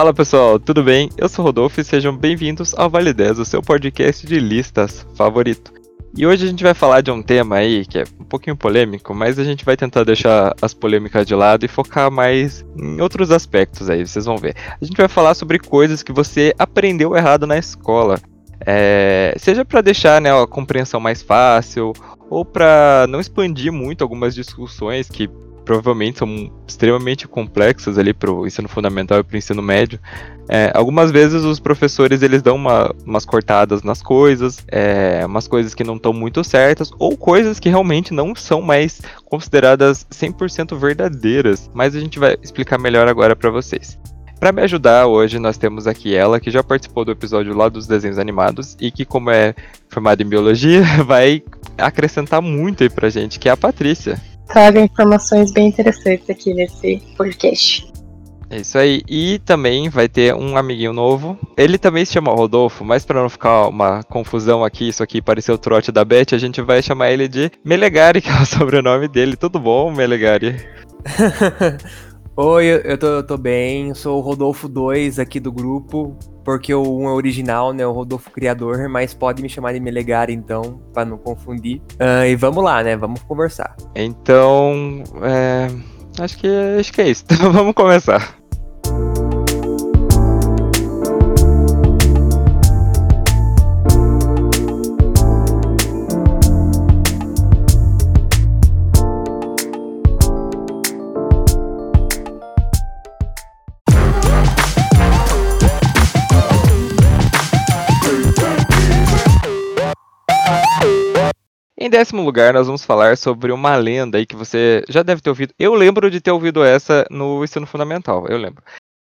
Fala pessoal, tudo bem? Eu sou Rodolfo e sejam bem-vindos ao Vale 10, o seu podcast de listas favorito. E hoje a gente vai falar de um tema aí que é um pouquinho polêmico, mas a gente vai tentar deixar as polêmicas de lado e focar mais em outros aspectos aí, vocês vão ver. A gente vai falar sobre coisas que você aprendeu errado na escola. É, seja para deixar né, a compreensão mais fácil, ou para não expandir muito algumas discussões que provavelmente são extremamente complexas ali para o ensino fundamental e para o ensino médio. É, algumas vezes os professores eles dão uma, umas cortadas nas coisas, é, umas coisas que não estão muito certas, ou coisas que realmente não são mais consideradas 100% verdadeiras, mas a gente vai explicar melhor agora para vocês. Para me ajudar hoje, nós temos aqui ela, que já participou do episódio lá dos desenhos animados e que, como é formada em biologia, vai acrescentar muito aí pra gente, que é a Patrícia traga informações bem interessantes aqui nesse podcast. É isso aí. E também vai ter um amiguinho novo. Ele também se chama Rodolfo, mas para não ficar uma confusão aqui, isso aqui pareceu o trote da Beth, a gente vai chamar ele de Melegari, que é o sobrenome dele. Tudo bom, Melegari? Oi, eu tô, eu tô bem, sou o Rodolfo 2 aqui do grupo, porque o 1 é original, né, o Rodolfo criador, mas pode me chamar de Melegari então, para não confundir. Uh, e vamos lá, né, vamos conversar. Então, é, acho que, acho que é isso, então vamos começar. Em décimo lugar, nós vamos falar sobre uma lenda aí que você já deve ter ouvido. Eu lembro de ter ouvido essa no ensino fundamental, eu lembro.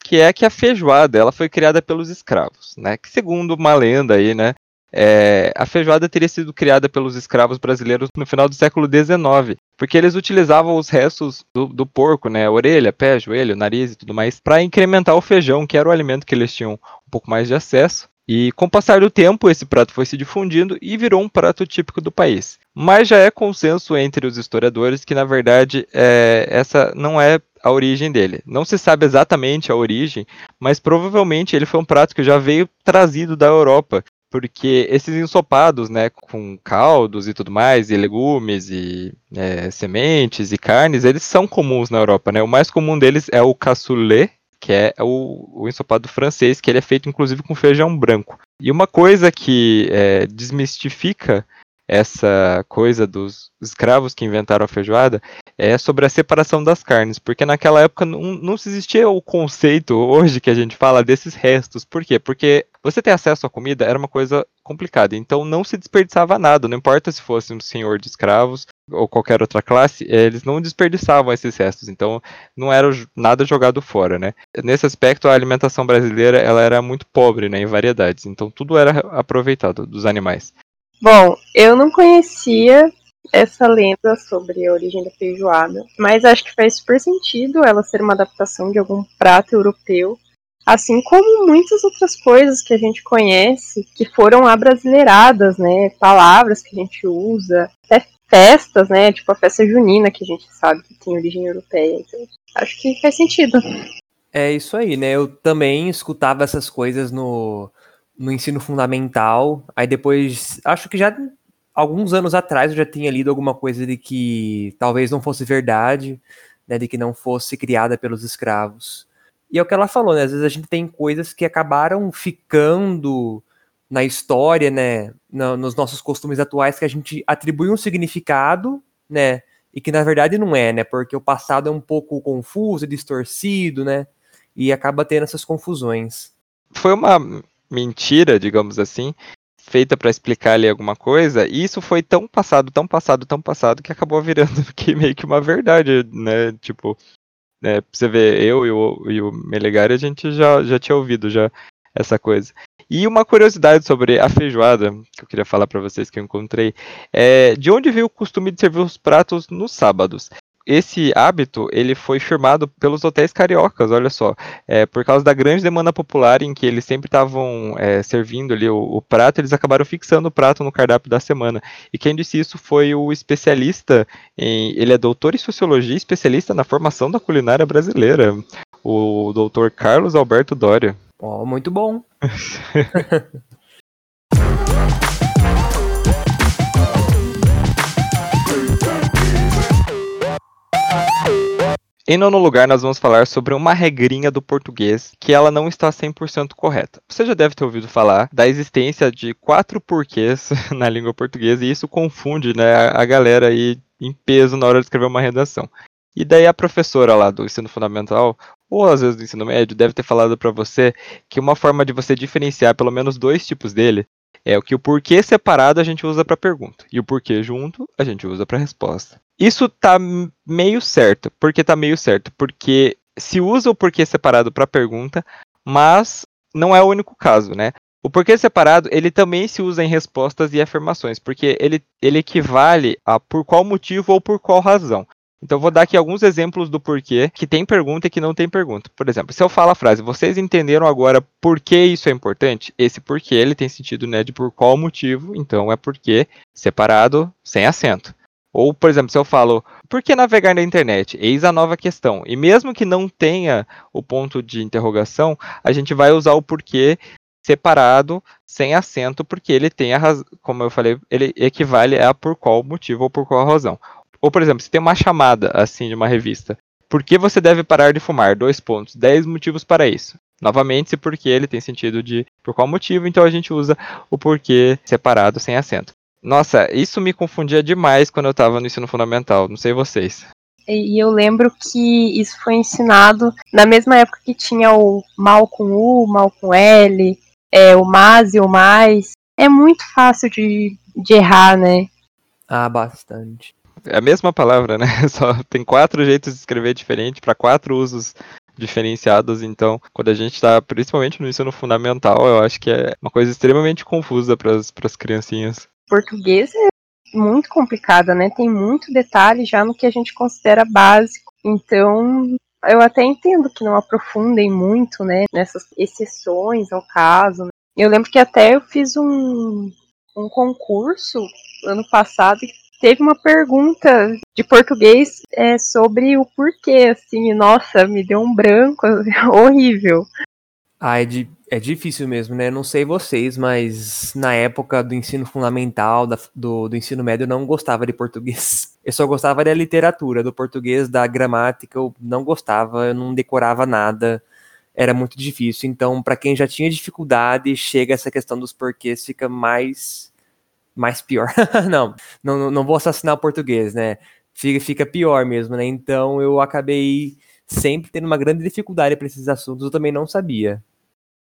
Que é que a feijoada, ela foi criada pelos escravos, né? Que segundo uma lenda aí, né? É, a feijoada teria sido criada pelos escravos brasileiros no final do século XIX, porque eles utilizavam os restos do, do porco, né, orelha, pé, joelho, nariz e tudo mais, para incrementar o feijão, que era o alimento que eles tinham um pouco mais de acesso. E com o passar do tempo, esse prato foi se difundindo e virou um prato típico do país. Mas já é consenso entre os historiadores que, na verdade, é, essa não é a origem dele. Não se sabe exatamente a origem, mas provavelmente ele foi um prato que já veio trazido da Europa, porque esses ensopados, né, com caldos e tudo mais, e legumes e é, sementes e carnes, eles são comuns na Europa, né? O mais comum deles é o cassoulet, que é o, o ensopado francês, que ele é feito inclusive com feijão branco. E uma coisa que é, desmistifica essa coisa dos escravos que inventaram a feijoada é sobre a separação das carnes, porque naquela época não, não existia o conceito hoje que a gente fala desses restos. Por quê? Porque você ter acesso à comida era uma coisa complicada, então não se desperdiçava nada, não importa se fosse um senhor de escravos ou qualquer outra classe, eles não desperdiçavam esses restos, então não era nada jogado fora, né? Nesse aspecto, a alimentação brasileira ela era muito pobre, né, em variedades, então tudo era aproveitado dos animais. Bom, eu não conhecia essa lenda sobre a origem da feijoada, mas acho que faz super sentido ela ser uma adaptação de algum prato europeu, assim como muitas outras coisas que a gente conhece que foram abrasileiradas, né? Palavras que a gente usa, até festas, né? Tipo a festa junina que a gente sabe que tem origem europeia. Então, acho que faz sentido. É isso aí, né? Eu também escutava essas coisas no no ensino fundamental. Aí depois, acho que já alguns anos atrás eu já tinha lido alguma coisa de que talvez não fosse verdade, né, de que não fosse criada pelos escravos. E é o que ela falou, né? Às vezes a gente tem coisas que acabaram ficando na história, né, no, nos nossos costumes atuais que a gente atribui um significado, né, e que na verdade não é, né? Porque o passado é um pouco confuso, distorcido, né? E acaba tendo essas confusões. Foi uma mentira, digamos assim, feita para explicar ali alguma coisa, e isso foi tão passado, tão passado, tão passado, que acabou virando que meio que uma verdade, né? Tipo, né, você ver, eu e o, e o Melegari, a gente já, já tinha ouvido já essa coisa. E uma curiosidade sobre a feijoada, que eu queria falar para vocês que eu encontrei, é de onde veio o costume de servir os pratos nos sábados esse hábito ele foi firmado pelos hotéis cariocas, olha só, é, por causa da grande demanda popular em que eles sempre estavam é, servindo ali o, o, prato, eles acabaram fixando o prato no cardápio da semana. E quem disse isso foi o especialista em, ele é doutor em sociologia, especialista na formação da culinária brasileira, O doutor Carlos Alberto Doria. Ó, muito bom. Em nono lugar, nós vamos falar sobre uma regrinha do português que ela não está 100% correta. Você já deve ter ouvido falar da existência de quatro porquês na língua portuguesa e isso confunde né, a galera aí em peso na hora de escrever uma redação. E daí a professora lá do ensino fundamental, ou às vezes do ensino médio, deve ter falado para você que uma forma de você diferenciar pelo menos dois tipos dele é o que o porquê separado a gente usa para pergunta e o porquê junto a gente usa para resposta. Isso tá meio certo. Por que tá meio certo? Porque se usa o porquê separado para pergunta, mas não é o único caso, né? O porquê separado, ele também se usa em respostas e afirmações, porque ele, ele equivale a por qual motivo ou por qual razão. Então vou dar aqui alguns exemplos do porquê que tem pergunta e que não tem pergunta. Por exemplo, se eu falo a frase, vocês entenderam agora por que isso é importante? Esse porquê ele tem sentido né, de por qual motivo, então é porquê separado sem acento. Ou, por exemplo, se eu falo, por que navegar na internet? Eis a nova questão. E mesmo que não tenha o ponto de interrogação, a gente vai usar o porquê separado, sem acento, porque ele tem a razão, como eu falei, ele equivale a por qual motivo ou por qual razão. Ou, por exemplo, se tem uma chamada assim de uma revista, por que você deve parar de fumar? Dois pontos. Dez motivos para isso. Novamente, se porque ele tem sentido de por qual motivo, então a gente usa o porquê separado sem acento. Nossa, isso me confundia demais quando eu estava no ensino fundamental, não sei vocês. E eu lembro que isso foi ensinado na mesma época que tinha o mal com U, mal com L, é, o mas e o mais. É muito fácil de, de errar, né? Ah, bastante. É a mesma palavra, né? Só tem quatro jeitos de escrever diferente para quatro usos diferenciados. Então, quando a gente está, principalmente no ensino fundamental, eu acho que é uma coisa extremamente confusa para as criancinhas português é muito complicada, né? Tem muito detalhe já no que a gente considera básico. Então, eu até entendo que não aprofundem muito, né, nessas exceções ao caso. Né? Eu lembro que até eu fiz um, um concurso ano passado que teve uma pergunta de português é, sobre o porquê, assim, nossa, me deu um branco horrível. Ah, é, de, é difícil mesmo, né? Não sei vocês, mas na época do ensino fundamental, da, do, do ensino médio, eu não gostava de português. Eu só gostava da literatura, do português, da gramática, eu não gostava, eu não decorava nada, era muito difícil. Então, para quem já tinha dificuldade, chega essa questão dos porquês, fica mais, mais pior. não, não, não vou assassinar o português, né? Fica, fica pior mesmo, né? Então, eu acabei sempre tendo uma grande dificuldade para esses assuntos, eu também não sabia.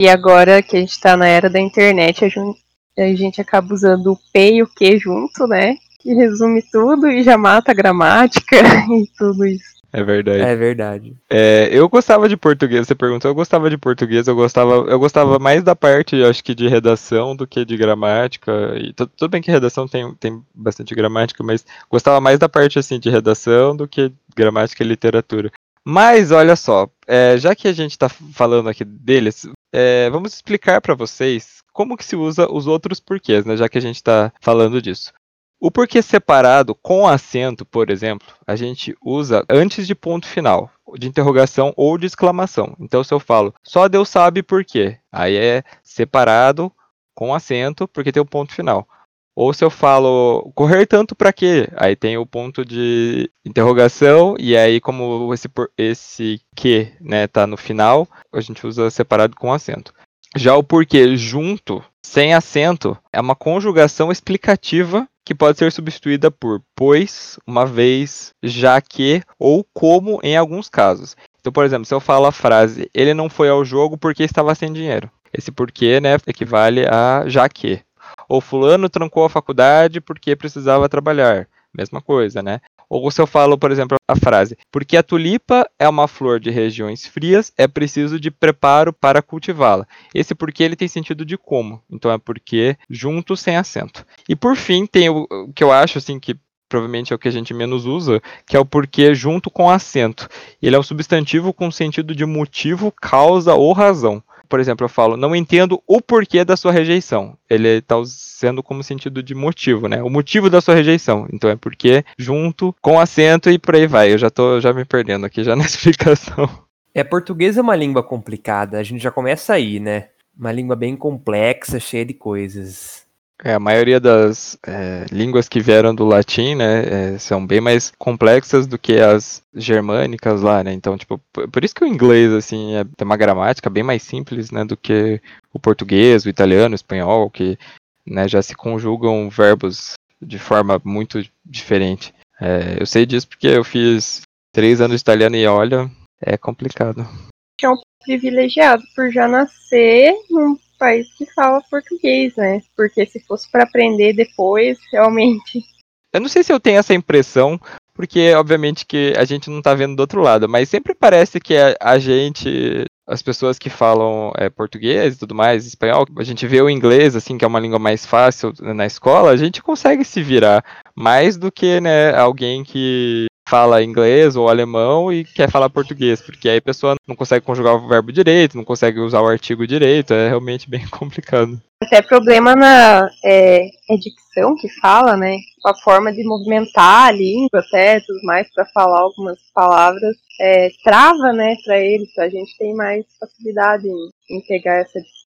E agora que a gente tá na era da internet, a gente, a gente acaba usando o P e o Q junto, né? Que resume tudo e já mata a gramática e tudo isso. É verdade. É verdade. É, eu gostava de português, você perguntou, eu gostava de português, eu gostava, eu gostava mais da parte, acho que de redação do que de gramática. E tudo bem que redação tem, tem bastante gramática, mas gostava mais da parte assim de redação do que gramática e literatura. Mas olha só, é, já que a gente está falando aqui deles, é, vamos explicar para vocês como que se usa os outros porquês, né? Já que a gente está falando disso. O porquê separado com acento, por exemplo, a gente usa antes de ponto final, de interrogação ou de exclamação. Então, se eu falo, só Deus sabe por quê, aí é separado com acento, porque tem o ponto final. Ou se eu falo correr tanto para quê? Aí tem o ponto de interrogação e aí como esse esse que, né, tá no final, a gente usa separado com acento. Já o porquê junto, sem acento, é uma conjugação explicativa que pode ser substituída por pois, uma vez, já que ou como em alguns casos. Então, por exemplo, se eu falo a frase ele não foi ao jogo porque estava sem dinheiro. Esse porquê, né, equivale a já que. Ou fulano trancou a faculdade porque precisava trabalhar. Mesma coisa, né? Ou se eu falo, por exemplo, a frase: Porque a tulipa é uma flor de regiões frias, é preciso de preparo para cultivá-la. Esse porque ele tem sentido de como. Então é porque junto sem acento. E por fim, tem o, que eu acho assim que provavelmente é o que a gente menos usa, que é o porquê junto com acento. Ele é um substantivo com sentido de motivo, causa ou razão por exemplo, eu falo, não entendo o porquê da sua rejeição. Ele está sendo como sentido de motivo, né? O motivo da sua rejeição. Então é porque junto com acento e por aí vai. Eu já tô já me perdendo aqui já na explicação. É, português é uma língua complicada, a gente já começa aí, né? Uma língua bem complexa, cheia de coisas. É, a maioria das é, línguas que vieram do latim, né, é, são bem mais complexas do que as germânicas lá, né? Então, tipo, por isso que o inglês, assim, é, tem uma gramática bem mais simples, né, do que o português, o italiano, o espanhol, que, né, já se conjugam verbos de forma muito diferente. É, eu sei disso porque eu fiz três anos de italiano e olha, é complicado. É um privilegiado por já nascer num país que fala português, né? Porque se fosse para aprender depois, realmente. Eu não sei se eu tenho essa impressão, porque obviamente que a gente não tá vendo do outro lado, mas sempre parece que a, gente, as pessoas que falam é, português e tudo mais, espanhol, a gente vê o inglês, assim, que é uma língua mais fácil na escola, a gente consegue se virar mais do que, né, alguém que fala inglês ou alemão e quer falar português, porque aí a pessoa não consegue conjugar o verbo direito, não consegue usar o artigo direito, é realmente bem complicado. Até problema na é, dicção que fala, né? A forma de movimentar a língua até tudo mais para falar algumas palavras é, trava, né, para eles. A gente tem mais facilidade em, em pegar essa dicção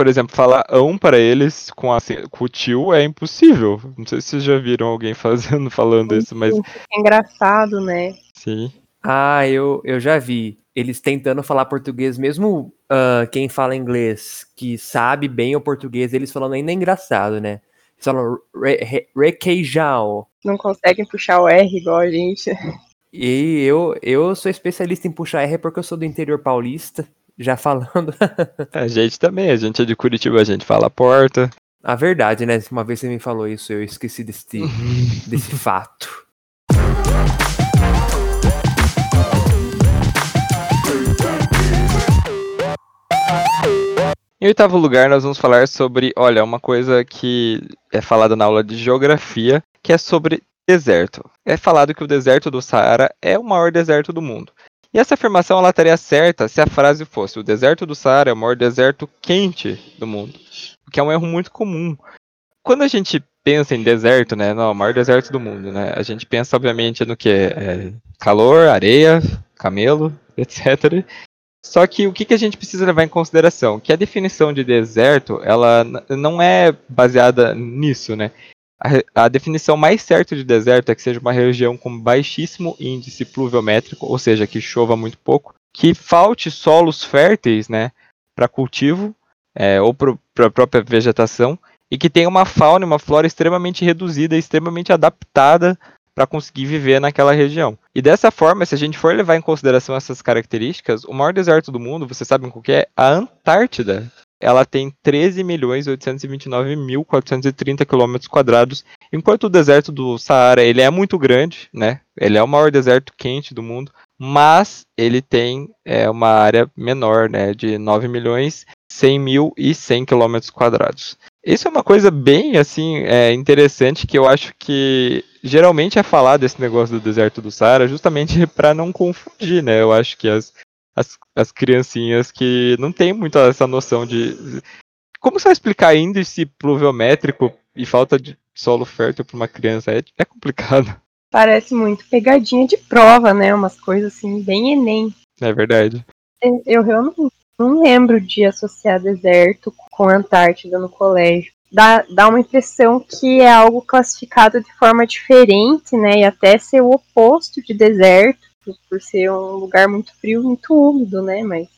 por exemplo, falar ão para eles com, a, com o tio é impossível. Não sei se vocês já viram alguém fazendo, falando isso, mas. É engraçado, né? Sim. Ah, eu, eu já vi. Eles tentando falar português, mesmo uh, quem fala inglês, que sabe bem o português, eles falando ainda é engraçado, né? Eles falam requeijão. Não conseguem puxar o R igual a gente. E eu, eu sou especialista em puxar R porque eu sou do interior paulista já falando. a gente também, a gente é de Curitiba, a gente fala a porta. A verdade, né? Uma vez você me falou isso, eu esqueci desse, desse fato. Em oitavo lugar, nós vamos falar sobre, olha, uma coisa que é falada na aula de geografia, que é sobre deserto. É falado que o deserto do Saara é o maior deserto do mundo. E essa afirmação ela estaria certa se a frase fosse: o deserto do Saara é o maior deserto quente do mundo, o que é um erro muito comum. Quando a gente pensa em deserto, né, não, o maior deserto do mundo, né, a gente pensa obviamente no que é calor, areia, camelo, etc. Só que o que, que a gente precisa levar em consideração? Que a definição de deserto, ela não é baseada nisso, né? A, definição mais certa de deserto é que seja uma região com baixíssimo índice pluviométrico, ou seja, que chova muito pouco, que falte solos férteis né, para cultivo é, ou para a própria vegetação, e que tenha uma fauna e uma flora extremamente reduzida extremamente adaptada para conseguir viver naquela região. E dessa forma, se a gente for levar em consideração essas características, o maior deserto do mundo, vocês sabem o que é? A Antártida ela tem 13.829.430 km enquanto o deserto do Saara ele é muito grande, né? Ele é o maior deserto quente do mundo, mas ele tem é, uma área menor, né? De 9 milhões 100 mil e 100 km quadrados. Isso é uma coisa bem assim é, interessante que eu acho que geralmente é falar desse negócio do deserto do Saara justamente para não confundir, né? Eu acho que as as, as criancinhas que não tem muito essa noção de. Como você vai explicar índice pluviométrico e falta de solo fértil para uma criança? É, é complicado. Parece muito pegadinha de prova, né? Umas coisas assim, bem Enem. É verdade. Eu realmente não lembro de associar deserto com Antártida no colégio. Dá, dá uma impressão que é algo classificado de forma diferente, né? E até ser o oposto de deserto por ser um lugar muito frio, muito úmido, né? Mas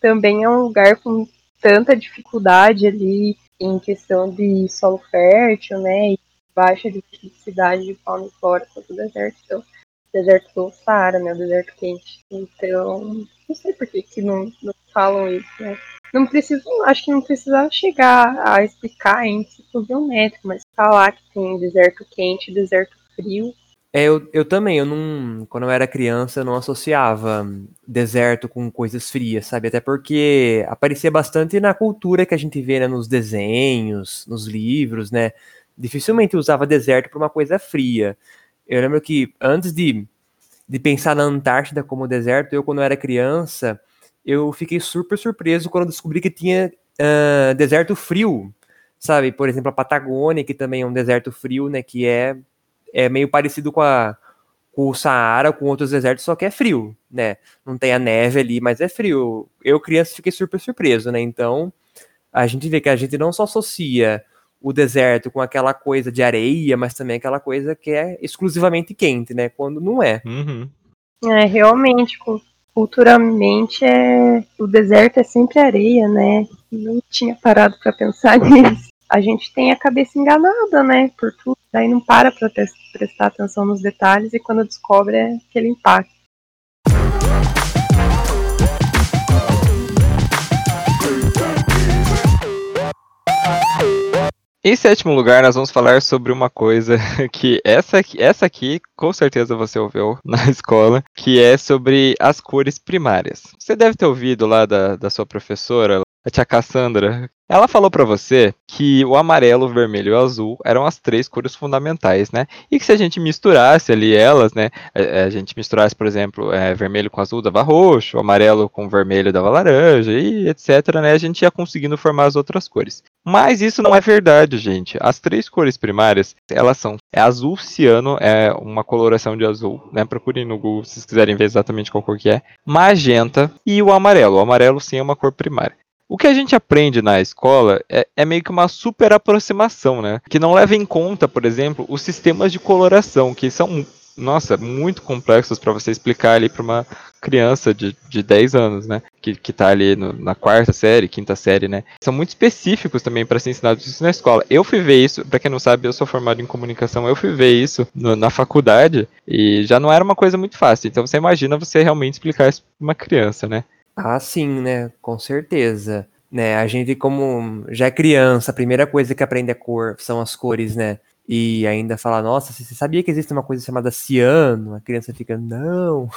também é um lugar com tanta dificuldade ali em questão de solo fértil, né? E baixa diversidade de fauna e flora quanto o deserto. Então, deserto do Saara, né? Deserto quente. Então, não sei por que, que não, não falam isso, né? Não preciso, acho que não precisava chegar a explicar em ciclo biométrico, mas falar que tem deserto quente e deserto frio é, eu, eu também, eu não. Quando eu era criança, eu não associava deserto com coisas frias, sabe? Até porque aparecia bastante na cultura que a gente vê, né, nos desenhos, nos livros, né? Dificilmente usava deserto para uma coisa fria. Eu lembro que antes de, de pensar na Antártida como deserto, eu, quando eu era criança, eu fiquei super surpreso quando descobri que tinha uh, deserto frio, sabe? Por exemplo, a Patagônia, que também é um deserto frio, né? Que é é meio parecido com a, com o Saara, com outros desertos, só que é frio, né? Não tem a neve ali, mas é frio. Eu, criança, fiquei super surpreso, né? Então, a gente vê que a gente não só associa o deserto com aquela coisa de areia, mas também aquela coisa que é exclusivamente quente, né? Quando não é. Uhum. É, realmente, culturalmente, é... o deserto é sempre areia, né? Não tinha parado para pensar nisso. A gente tem a cabeça enganada, né? Por tudo. Daí não para pra prestar atenção nos detalhes e quando descobre é aquele impacto. Em sétimo lugar, nós vamos falar sobre uma coisa que essa aqui, essa aqui com certeza você ouviu na escola, que é sobre as cores primárias. Você deve ter ouvido lá da, da sua professora, a tia Cassandra, ela falou para você que o amarelo, o vermelho e o azul eram as três cores fundamentais, né? E que se a gente misturasse ali elas, né? A, a gente misturasse, por exemplo, é, vermelho com azul dava roxo, amarelo com vermelho dava laranja e etc, né? A gente ia conseguindo formar as outras cores. Mas isso não é verdade, gente. As três cores primárias, elas são é azul ciano, é uma coloração de azul, né? Procurem no Google se vocês quiserem ver exatamente qual cor que é. Magenta e o amarelo. O amarelo sim é uma cor primária. O que a gente aprende na escola é, é, meio que uma super aproximação, né? Que não leva em conta, por exemplo, os sistemas de coloração, que são, nossa, muito complexos para você explicar ali para uma criança de, de 10 anos, né? Que, que tá ali no, na quarta série, quinta série, né? São muito específicos também para ser ensinados isso na escola. Eu fui ver isso, para quem não sabe, eu sou formado em comunicação, eu fui ver isso no, na faculdade e já não era uma coisa muito fácil. Então você imagina você realmente explicar isso para uma criança, né? Ah, sim, né? Com certeza. Né, a gente, como já é criança, a primeira coisa que aprende a cor são as cores, né? E ainda fala, nossa, você sabia que existe uma coisa chamada ciano? A criança fica, não.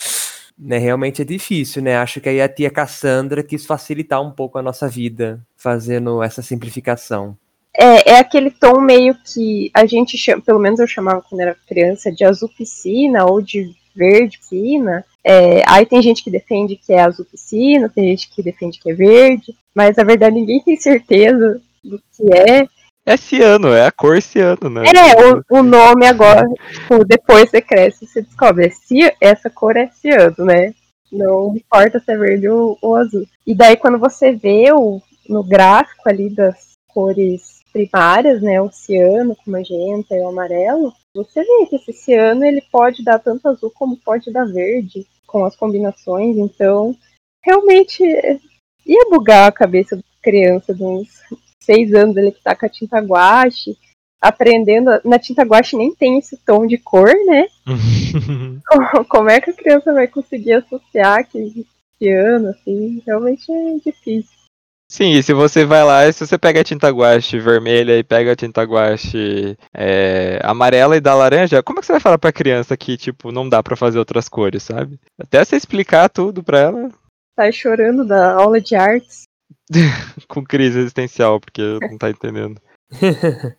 né, realmente é difícil, né? Acho que aí a tia Cassandra quis facilitar um pouco a nossa vida, fazendo essa simplificação. É, é aquele tom meio que a gente chama, pelo menos eu chamava quando era criança, de azul piscina ou de verde piscina. É, aí tem gente que defende que é azul piscina, tem gente que defende que é verde, mas na verdade ninguém tem certeza do que é. É ciano, é a cor ciano, né? É, o, o nome agora, tipo, depois você cresce e você descobre, é essa cor é ciano, né? Não importa se é verde ou, ou azul. E daí quando você vê o, no gráfico ali das cores primárias, né, o ciano com magenta e o amarelo, você vê que esse ciano ele pode dar tanto azul como pode dar verde com as combinações, então realmente ia bugar a cabeça da criança de uns seis anos ele que tá com a tinta guache, aprendendo. Na tinta guache nem tem esse tom de cor, né? como é que a criança vai conseguir associar que ciano, assim, realmente é difícil. Sim, e se você vai lá, se você pega a tinta guache vermelha e pega a tinta guache é, amarela e dá laranja, como é que você vai falar pra criança que, tipo, não dá para fazer outras cores, sabe? Até você explicar tudo pra ela. Tá chorando da aula de artes. Com crise existencial, porque não tá entendendo.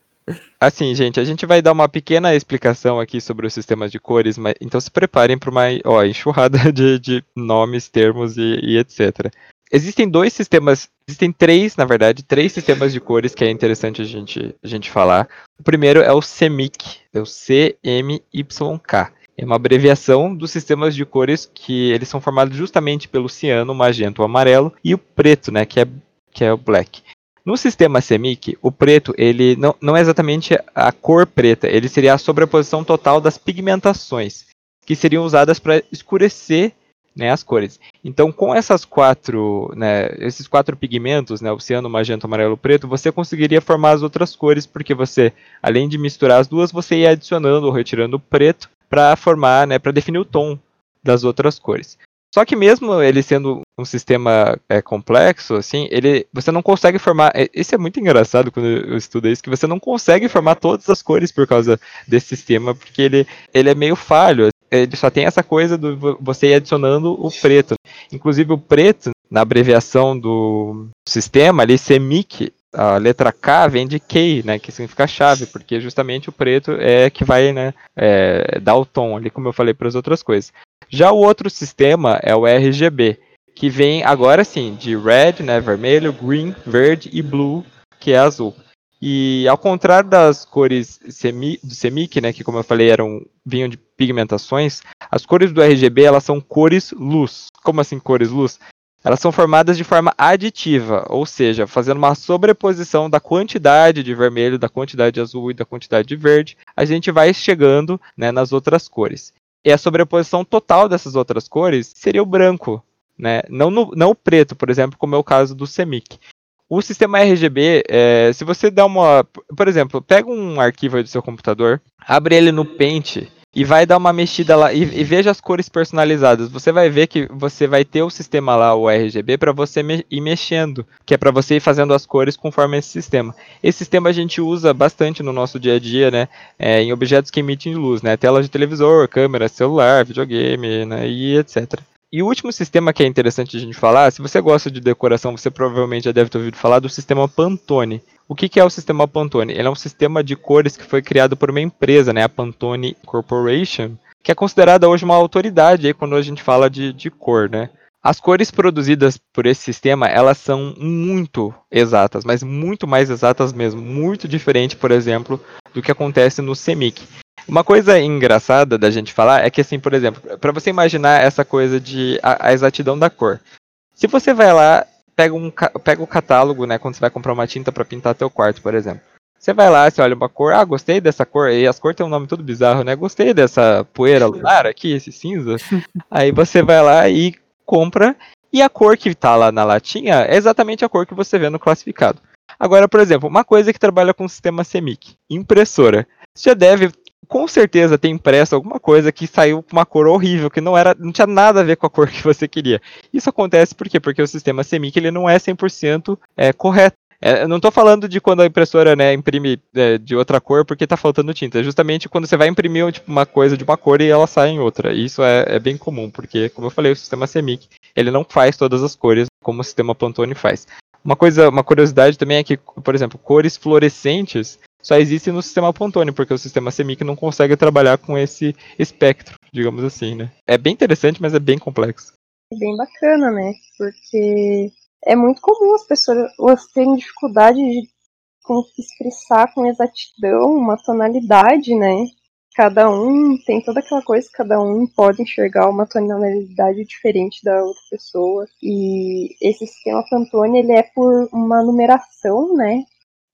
Assim, gente, a gente vai dar uma pequena explicação aqui sobre os sistemas de cores, mas então se preparem para uma ó, enxurrada de, de nomes, termos e, e etc. Existem dois sistemas, existem três, na verdade, três sistemas de cores que é interessante a gente, a gente falar. O primeiro é o CMYK, é o C-M-Y-K. É uma abreviação dos sistemas de cores que eles são formados justamente pelo ciano, magenta, o amarelo e o preto, né, que é, que é o black. No sistema CMYK, o preto ele não, não é exatamente a cor preta, ele seria a sobreposição total das pigmentações que seriam usadas para escurecer né, as cores. Então, com essas quatro, né, esses quatro pigmentos, né, o ciano, magenta, amarelo, preto, você conseguiria formar as outras cores, porque você, além de misturar as duas, você ia adicionando ou retirando o preto para formar, né, para definir o tom das outras cores. Só que mesmo ele sendo um sistema é, complexo, assim, ele, você não consegue formar. É, isso é muito engraçado quando eu estudo isso, que você não consegue formar todas as cores por causa desse sistema, porque ele, ele é meio falho ele só tem essa coisa do você ir adicionando o preto. Inclusive o preto, na abreviação do sistema, ali, CMYK, a letra K vem de Key, né, que significa chave, porque justamente o preto é que vai né, é, dar o tom, ali como eu falei para as outras coisas. Já o outro sistema é o RGB, que vem agora sim de red, né, vermelho, green, verde e blue, que é azul. E ao contrário das cores semi, do Semic, né, que como eu falei eram vinham de pigmentações, as cores do RGB elas são cores luz. Como assim cores luz? Elas são formadas de forma aditiva, ou seja, fazendo uma sobreposição da quantidade de vermelho, da quantidade de azul e da quantidade de verde, a gente vai chegando né, nas outras cores. E a sobreposição total dessas outras cores seria o branco, né? Não, no, não o preto, por exemplo, como é o caso do CMYK. O sistema RGB, é, se você dá uma. Por exemplo, pega um arquivo do seu computador, abre ele no Paint e vai dar uma mexida lá e, e, veja as cores personalizadas. Você vai ver que você vai ter o sistema lá, o RGB, para você me ir mexendo, que é para você ir fazendo as cores conforme esse sistema. Esse sistema a gente usa bastante no nosso dia a dia, né? É, em objetos que emitem luz, né? Tela de televisor, câmera, celular, videogame, né? E etc. E o último sistema que é interessante a gente falar, se você gosta de decoração, você provavelmente já deve ter ouvido falar do sistema Pantone. O que, que é o sistema Pantone? Ele é um sistema de cores que foi criado por uma empresa, né, a Pantone Corporation, que é considerada hoje uma autoridade aí quando a gente fala de, de cor, né? As cores produzidas por esse sistema, elas são muito exatas, mas muito mais exatas mesmo, muito diferente, por exemplo, do que acontece no CMYK. Uma coisa engraçada da gente falar é que, assim, por exemplo, para você imaginar essa coisa de a, a, exatidão da cor. Se você vai lá, pega, um, pega o catálogo, né, quando você vai comprar uma tinta para pintar teu quarto, por exemplo. Você vai lá, você olha uma cor, ah, gostei dessa cor, e as cores têm um nome todo bizarro, né? Gostei dessa poeira lunar aqui, esse cinza. Aí você vai lá e compra, e a cor que tá lá na latinha é exatamente a cor que você vê no classificado. Agora, por exemplo, uma coisa que trabalha com o sistema CMYK, impressora. Você já deve com certeza tem impresso alguma coisa que saiu com uma cor horrível, que não era, não tinha nada a ver com a cor que você queria. Isso acontece por quê? Porque o sistema CMYK ele não é 100% é, correto. É, eu não estou falando de quando a impressora né, imprime é, de outra cor porque está faltando tinta. É justamente quando você vai imprimir tipo, uma coisa de uma cor e ela sai em outra. Isso é, é, bem comum, porque, como eu falei, o sistema CMYK ele não faz todas as cores como o sistema Pantone faz. Uma coisa, uma curiosidade também é que, por exemplo, cores fluorescentes só existe no sistema Pantone, porque o sistema CMYK não consegue trabalhar com esse espectro, digamos assim, né? É bem interessante, mas é bem complexo. É bem bacana, né? Porque é muito comum as pessoas terem dificuldade de expressar com exatidão uma tonalidade, né? Cada um tem toda aquela coisa, cada um pode enxergar uma tonalidade diferente da outra pessoa. E esse sistema Pantone, ele é por uma numeração, né?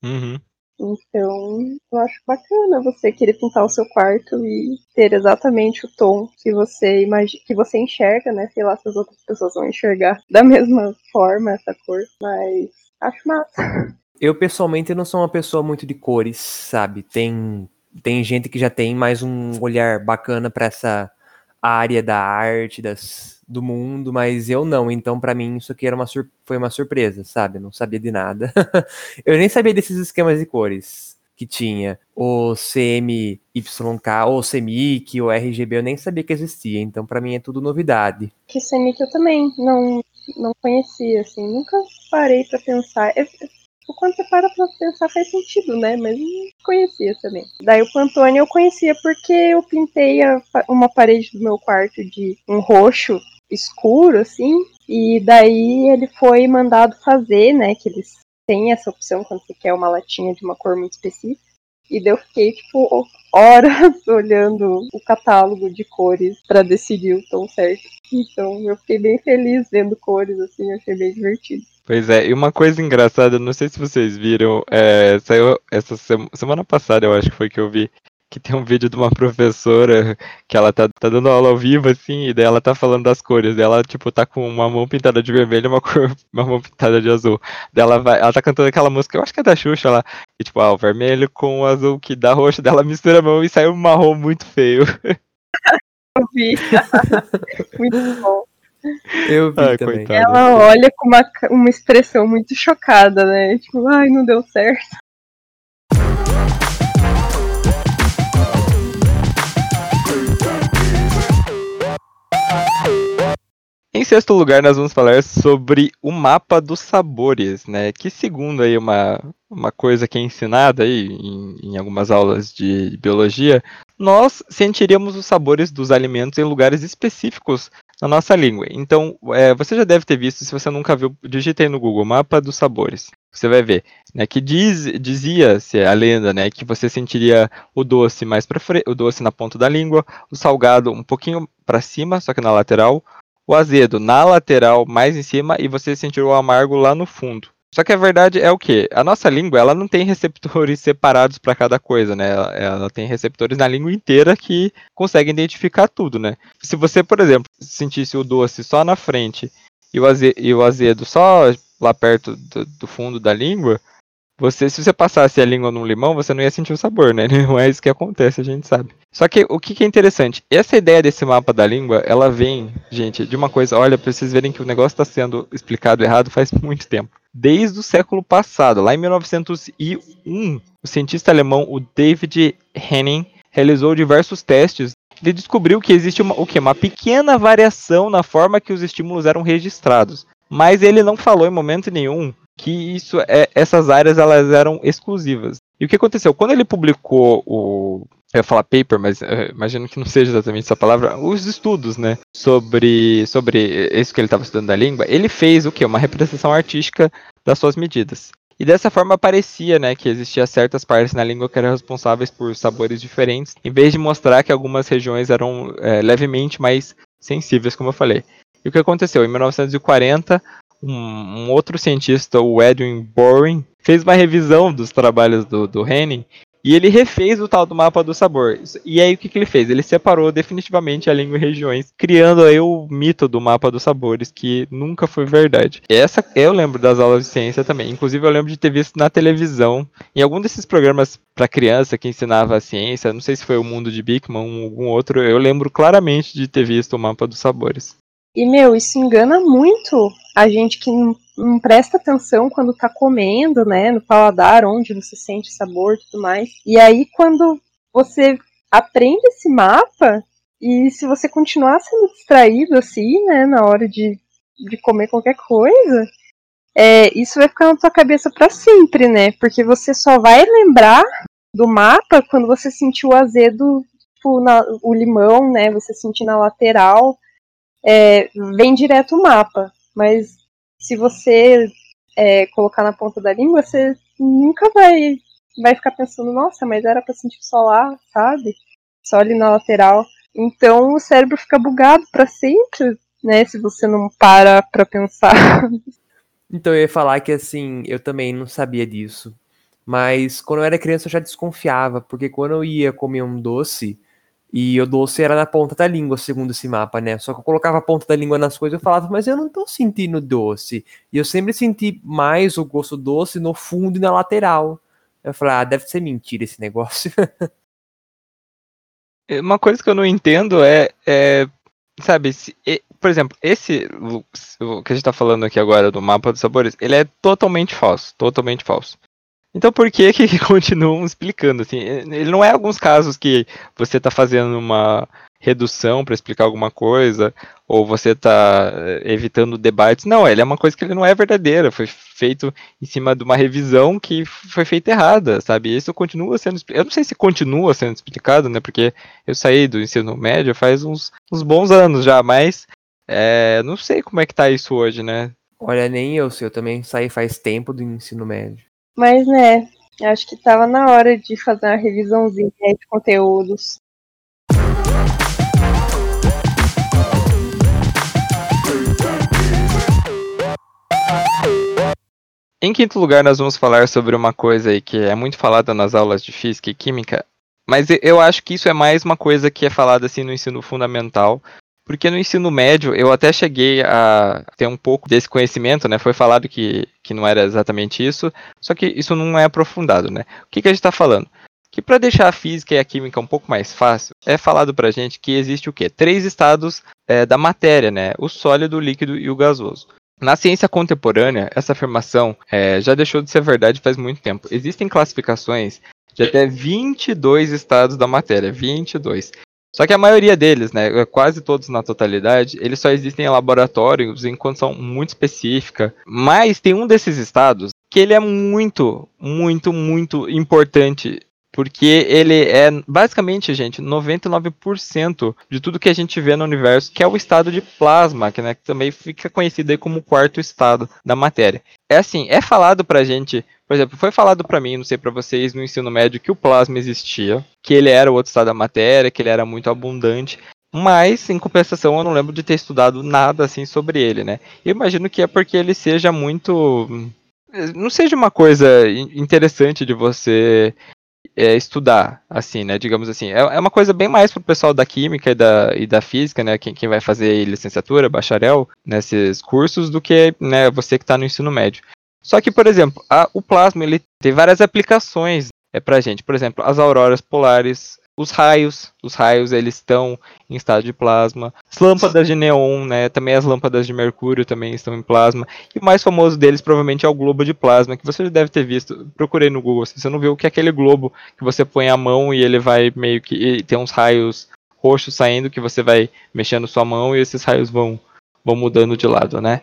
Uhum. Então, eu acho bacana você querer pintar o seu quarto e ter exatamente o tom que você imagina, que você enxerga, né? Sei lá se as outras pessoas vão enxergar da mesma forma essa cor, mas acho massa. Eu pessoalmente não sou uma pessoa muito de cores, sabe? Tem tem gente que já tem mais um olhar bacana para essa área da arte, das, do mundo, mas eu não. Então, para mim, isso aqui era uma foi uma surpresa, sabe? Eu não sabia de nada. eu nem sabia desses esquemas de cores que tinha. O CMYK, ou CMYK, o RGB, eu nem sabia que existia. Então, para mim, é tudo novidade. Que CMYK eu também não, não conhecia, assim. Nunca parei para pensar. Eu, quando você para pra pensar faz sentido, né? Mas não conhecia também. Daí o Pantone eu conhecia porque eu pintei a, uma parede do meu quarto de um roxo escuro, assim, e daí ele foi mandado fazer, né? Que eles têm essa opção quando você quer uma latinha de uma cor muito específica. E eu fiquei, tipo, horas olhando o catálogo de cores para decidir o tom certo. Então eu fiquei bem feliz vendo cores, assim, achei bem divertido. Pois é, e uma coisa engraçada, não sei se vocês viram, é, saiu essa semana passada, eu acho que foi que eu vi, que tem um vídeo de uma professora que ela tá, tá dando aula ao vivo, assim, e daí ela tá falando das cores. Ela, tipo, tá com uma mão pintada de vermelho e uma, cor, uma mão pintada de azul. Daí ela, vai, ela tá cantando aquela música, eu acho que é da Xuxa lá. E, tipo, ah, o vermelho com o azul que dá roxo, dela mistura a mão e sai um marrom muito feio. Eu vi. muito bom. Eu vi ai, também. Coitada. Ela olha com uma, uma expressão muito chocada, né? Tipo, ai, não deu certo. Em sexto lugar, nós vamos falar sobre o mapa dos sabores, né? Que segundo aí uma, uma coisa que é ensinada aí em, em algumas aulas de biologia, nós sentiríamos os sabores dos alimentos em lugares específicos na nossa língua. Então, é, você já deve ter visto, se você nunca viu, digite aí no Google, mapa dos sabores. Você vai ver, né, que diz, dizia-se a lenda, né, que você sentiria o doce mais para o doce na ponta da língua, o salgado um pouquinho para cima, só que na lateral, o azedo na lateral mais em cima e você sentir o amargo lá no fundo. Só que a verdade é o que? A nossa língua ela não tem receptores separados para cada coisa, né? Ela, ela, tem receptores na língua inteira que conseguem identificar tudo, né? Se você, por exemplo, sentisse o doce só na frente e o azedo, e o azedo só lá perto do, do fundo da língua, você, se você passasse a língua num limão, você não ia sentir o sabor, né? Não é isso que acontece, a gente sabe. Só que o que, que é interessante, essa ideia desse mapa da língua, ela vem, gente, de uma coisa, olha, pra vocês verem que o negócio está sendo explicado errado faz muito tempo. Desde o século passado, lá em 1901, o cientista alemão, o David Henning, realizou diversos testes. Ele descobriu que existe uma, o quê? uma pequena variação na forma que os estímulos eram registrados. Mas ele não falou em momento nenhum que isso é, essas áreas elas eram exclusivas. E o que aconteceu? Quando ele publicou o. Eu ia falar paper, mas uh, imagino que não seja exatamente essa palavra. Os estudos, né? Sobre, sobre isso que ele estava estudando da língua, ele fez o quê? Uma representação artística das suas medidas. E dessa forma parecia, né, que existia certas partes na língua que eram responsáveis por sabores diferentes, em vez de mostrar que algumas regiões eram é, levemente mais sensíveis, como eu falei. E o que aconteceu? Em 1940, um, um, outro cientista, o Edwin Boring, fez uma revisão dos trabalhos do, do Henning e ele refez o tal do mapa do sabor. E aí o que, que ele fez? Ele separou definitivamente a língua em regiões, criando aí o mito do mapa dos sabores, que nunca foi verdade. Essa eu lembro das aulas de ciência também. Inclusive eu lembro de ter visto na televisão, em algum desses programas para criança que ensinava a ciência, não sei se foi o Mundo de Bickman ou algum outro, eu lembro claramente de ter visto o mapa dos sabores. E, meu, isso engana muito a gente que não, presta atenção quando tá comendo, né? No paladar, onde você sente sabor e tudo mais. E aí, quando você aprende esse mapa, e se você continuar sendo distraído assim, né, na hora de, de comer qualquer coisa, é, isso vai ficar na tua cabeça para sempre, né? Porque você só vai lembrar do mapa quando você sentir o azedo, tipo, na, o limão, né? Você sentir na lateral é, vem direto o mapa. Mas se você é, colocar na ponta da língua, você nunca vai, vai ficar pensando, nossa, mas era pra sentir só lá, sabe? Só ali na lateral. Então o cérebro fica bugado para sempre, né? Se você não para pra pensar. Então eu ia falar que assim, eu também não sabia disso. Mas quando eu era criança eu já desconfiava, porque quando eu ia comer um doce, e o doce era na ponta da língua, segundo esse mapa, né? Só que eu colocava a ponta da língua nas coisas e falava, mas eu não tô sentindo doce. E eu sempre senti mais o gosto doce no fundo e na lateral. Eu falei, ah, deve ser mentira esse negócio. Uma coisa que eu não entendo é, é sabe, se, por exemplo, esse o que a gente tá falando aqui agora do mapa dos sabores, ele é totalmente falso, totalmente falso. Então por que que continuam explicando assim? Ele não é alguns casos que você está fazendo uma redução para explicar alguma coisa ou você está eh, evitando debates. Não, ele é uma coisa que ele não é verdadeira, foi feito em cima de uma revisão que foi feita errada, sabe? Isso continua sendo, eu não sei se continua sendo explicado, né? Porque eu saí do ensino médio faz uns, uns bons anos já, mas é, não sei como é que tá isso hoje, né? Olha, nem eu sei, eu também saí faz tempo do ensino médio. Mas, né, acho que tava na hora de fazer uma revisãozinha de conteúdos. Em quinto lugar, nós vamos falar sobre uma coisa aí que é muito falada nas aulas de física e química, mas eu acho que isso é mais uma coisa que é falada assim no ensino fundamental, porque no ensino médio eu até cheguei a ter um pouco desse conhecimento, né? Foi falado que, que não era exatamente isso, só que isso não é aprofundado, né? O que, que a gente está falando? Que para deixar a física e a química um pouco mais fácil, é falado para gente que existe o quê? Três estados é, da matéria, né? O sólido, o líquido e o gasoso. Na ciência contemporânea, essa afirmação é, já deixou de ser verdade faz muito tempo. Existem classificações de até 22 estados da matéria, 22. Só que a maioria deles, né, quase todos na totalidade, eles só existem em laboratórios em condição muito específica. Mas tem um desses estados que ele é muito, muito, muito importante porque ele é basicamente, gente, 99% de tudo que a gente vê no universo, que é o estado de plasma, que, né, que também fica conhecido como quarto estado da matéria. É assim, é falado pra gente, por exemplo, foi falado para mim, não sei para vocês, no ensino médio que o plasma existia, que ele era o outro estado da matéria, que ele era muito abundante, mas, em compensação, eu não lembro de ter estudado nada assim sobre ele, né? Eu imagino que é porque ele seja muito. Não seja uma coisa interessante de você é, estudar, assim, né? Digamos assim. É, é uma coisa bem mais pro pessoal da química e da, e da física, né? Quem, quem vai fazer licenciatura, bacharel, nesses cursos, do que né, você que está no ensino médio. Só que, por exemplo, a, o plasma ele tem várias aplicações é pra gente. Por exemplo, as auroras polares, os raios, os raios eles estão em estado de plasma. As lâmpadas de neon, né, também as lâmpadas de mercúrio também estão em plasma. E o mais famoso deles provavelmente é o globo de plasma, que você deve ter visto. Procurei no Google, se você não viu que é aquele globo que você põe a mão e ele vai meio que tem uns raios roxos saindo que você vai mexendo sua mão e esses raios vão vão mudando de lado, né?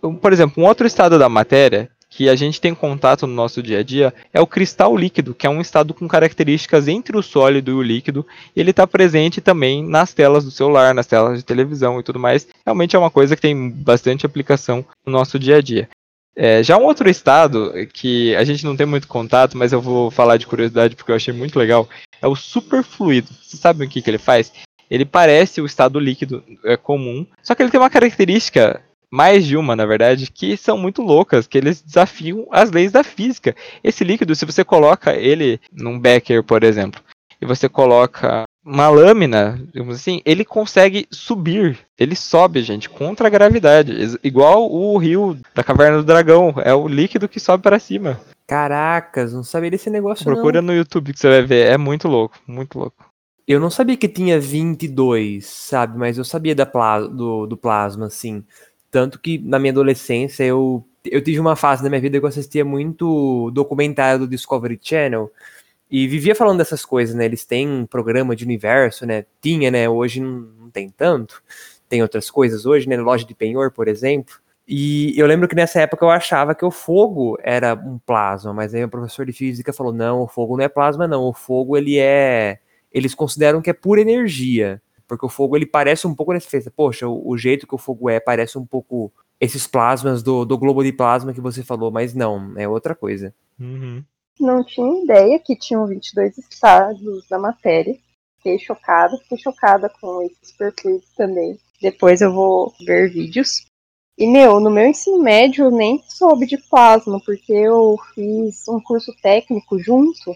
Por exemplo, um outro estado da matéria que a gente tem contato no nosso dia a dia é o cristal líquido, que é um estado com características entre o sólido e o líquido, e ele está presente também nas telas do celular, nas telas de televisão e tudo mais. Realmente é uma coisa que tem bastante aplicação no nosso dia a dia. É, já um outro estado que a gente não tem muito contato, mas eu vou falar de curiosidade porque eu achei muito legal, é o superfluido. Vocês sabem o que, que ele faz? Ele parece o estado líquido é, comum, só que ele tem uma característica mais de uma, na verdade, que são muito loucas, que eles desafiam as leis da física. Esse líquido, se você coloca ele num becker, por exemplo, e você coloca uma lâmina, digamos assim, ele consegue subir. Ele sobe, gente, contra a gravidade. Igual o rio da Caverna do Dragão. É o líquido que sobe para cima. Caracas, não sabia desse negócio Procura não. no YouTube que você vai ver. É muito louco, muito louco. Eu não sabia que tinha 22, sabe? Mas eu sabia da pla do, do plasma, assim. Tanto que na minha adolescência eu, eu tive uma fase da minha vida que eu assistia muito documentário do Discovery Channel e vivia falando dessas coisas, né? Eles têm um programa de universo, né? Tinha, né? Hoje não, tem tanto. Tem outras coisas hoje, né? Loja de penhor, por exemplo. E eu lembro que nessa época eu achava que o fogo era um plasma, mas aí o professor de física falou: não, o fogo não é plasma, não. O fogo ele é. Eles consideram que é pura energia. Porque o fogo ele parece um pouco nesse fez, poxa, o, o, jeito que o fogo é parece um pouco esses plasmas do, do globo de plasma que você falou, mas não, é outra coisa. Uhum. Não tinha ideia que tinham 22 estados da matéria. Fiquei chocada, fiquei chocada com esses perfis também. Depois eu vou ver vídeos. E, meu, no meu ensino médio eu nem soube de plasma, porque eu fiz um curso técnico junto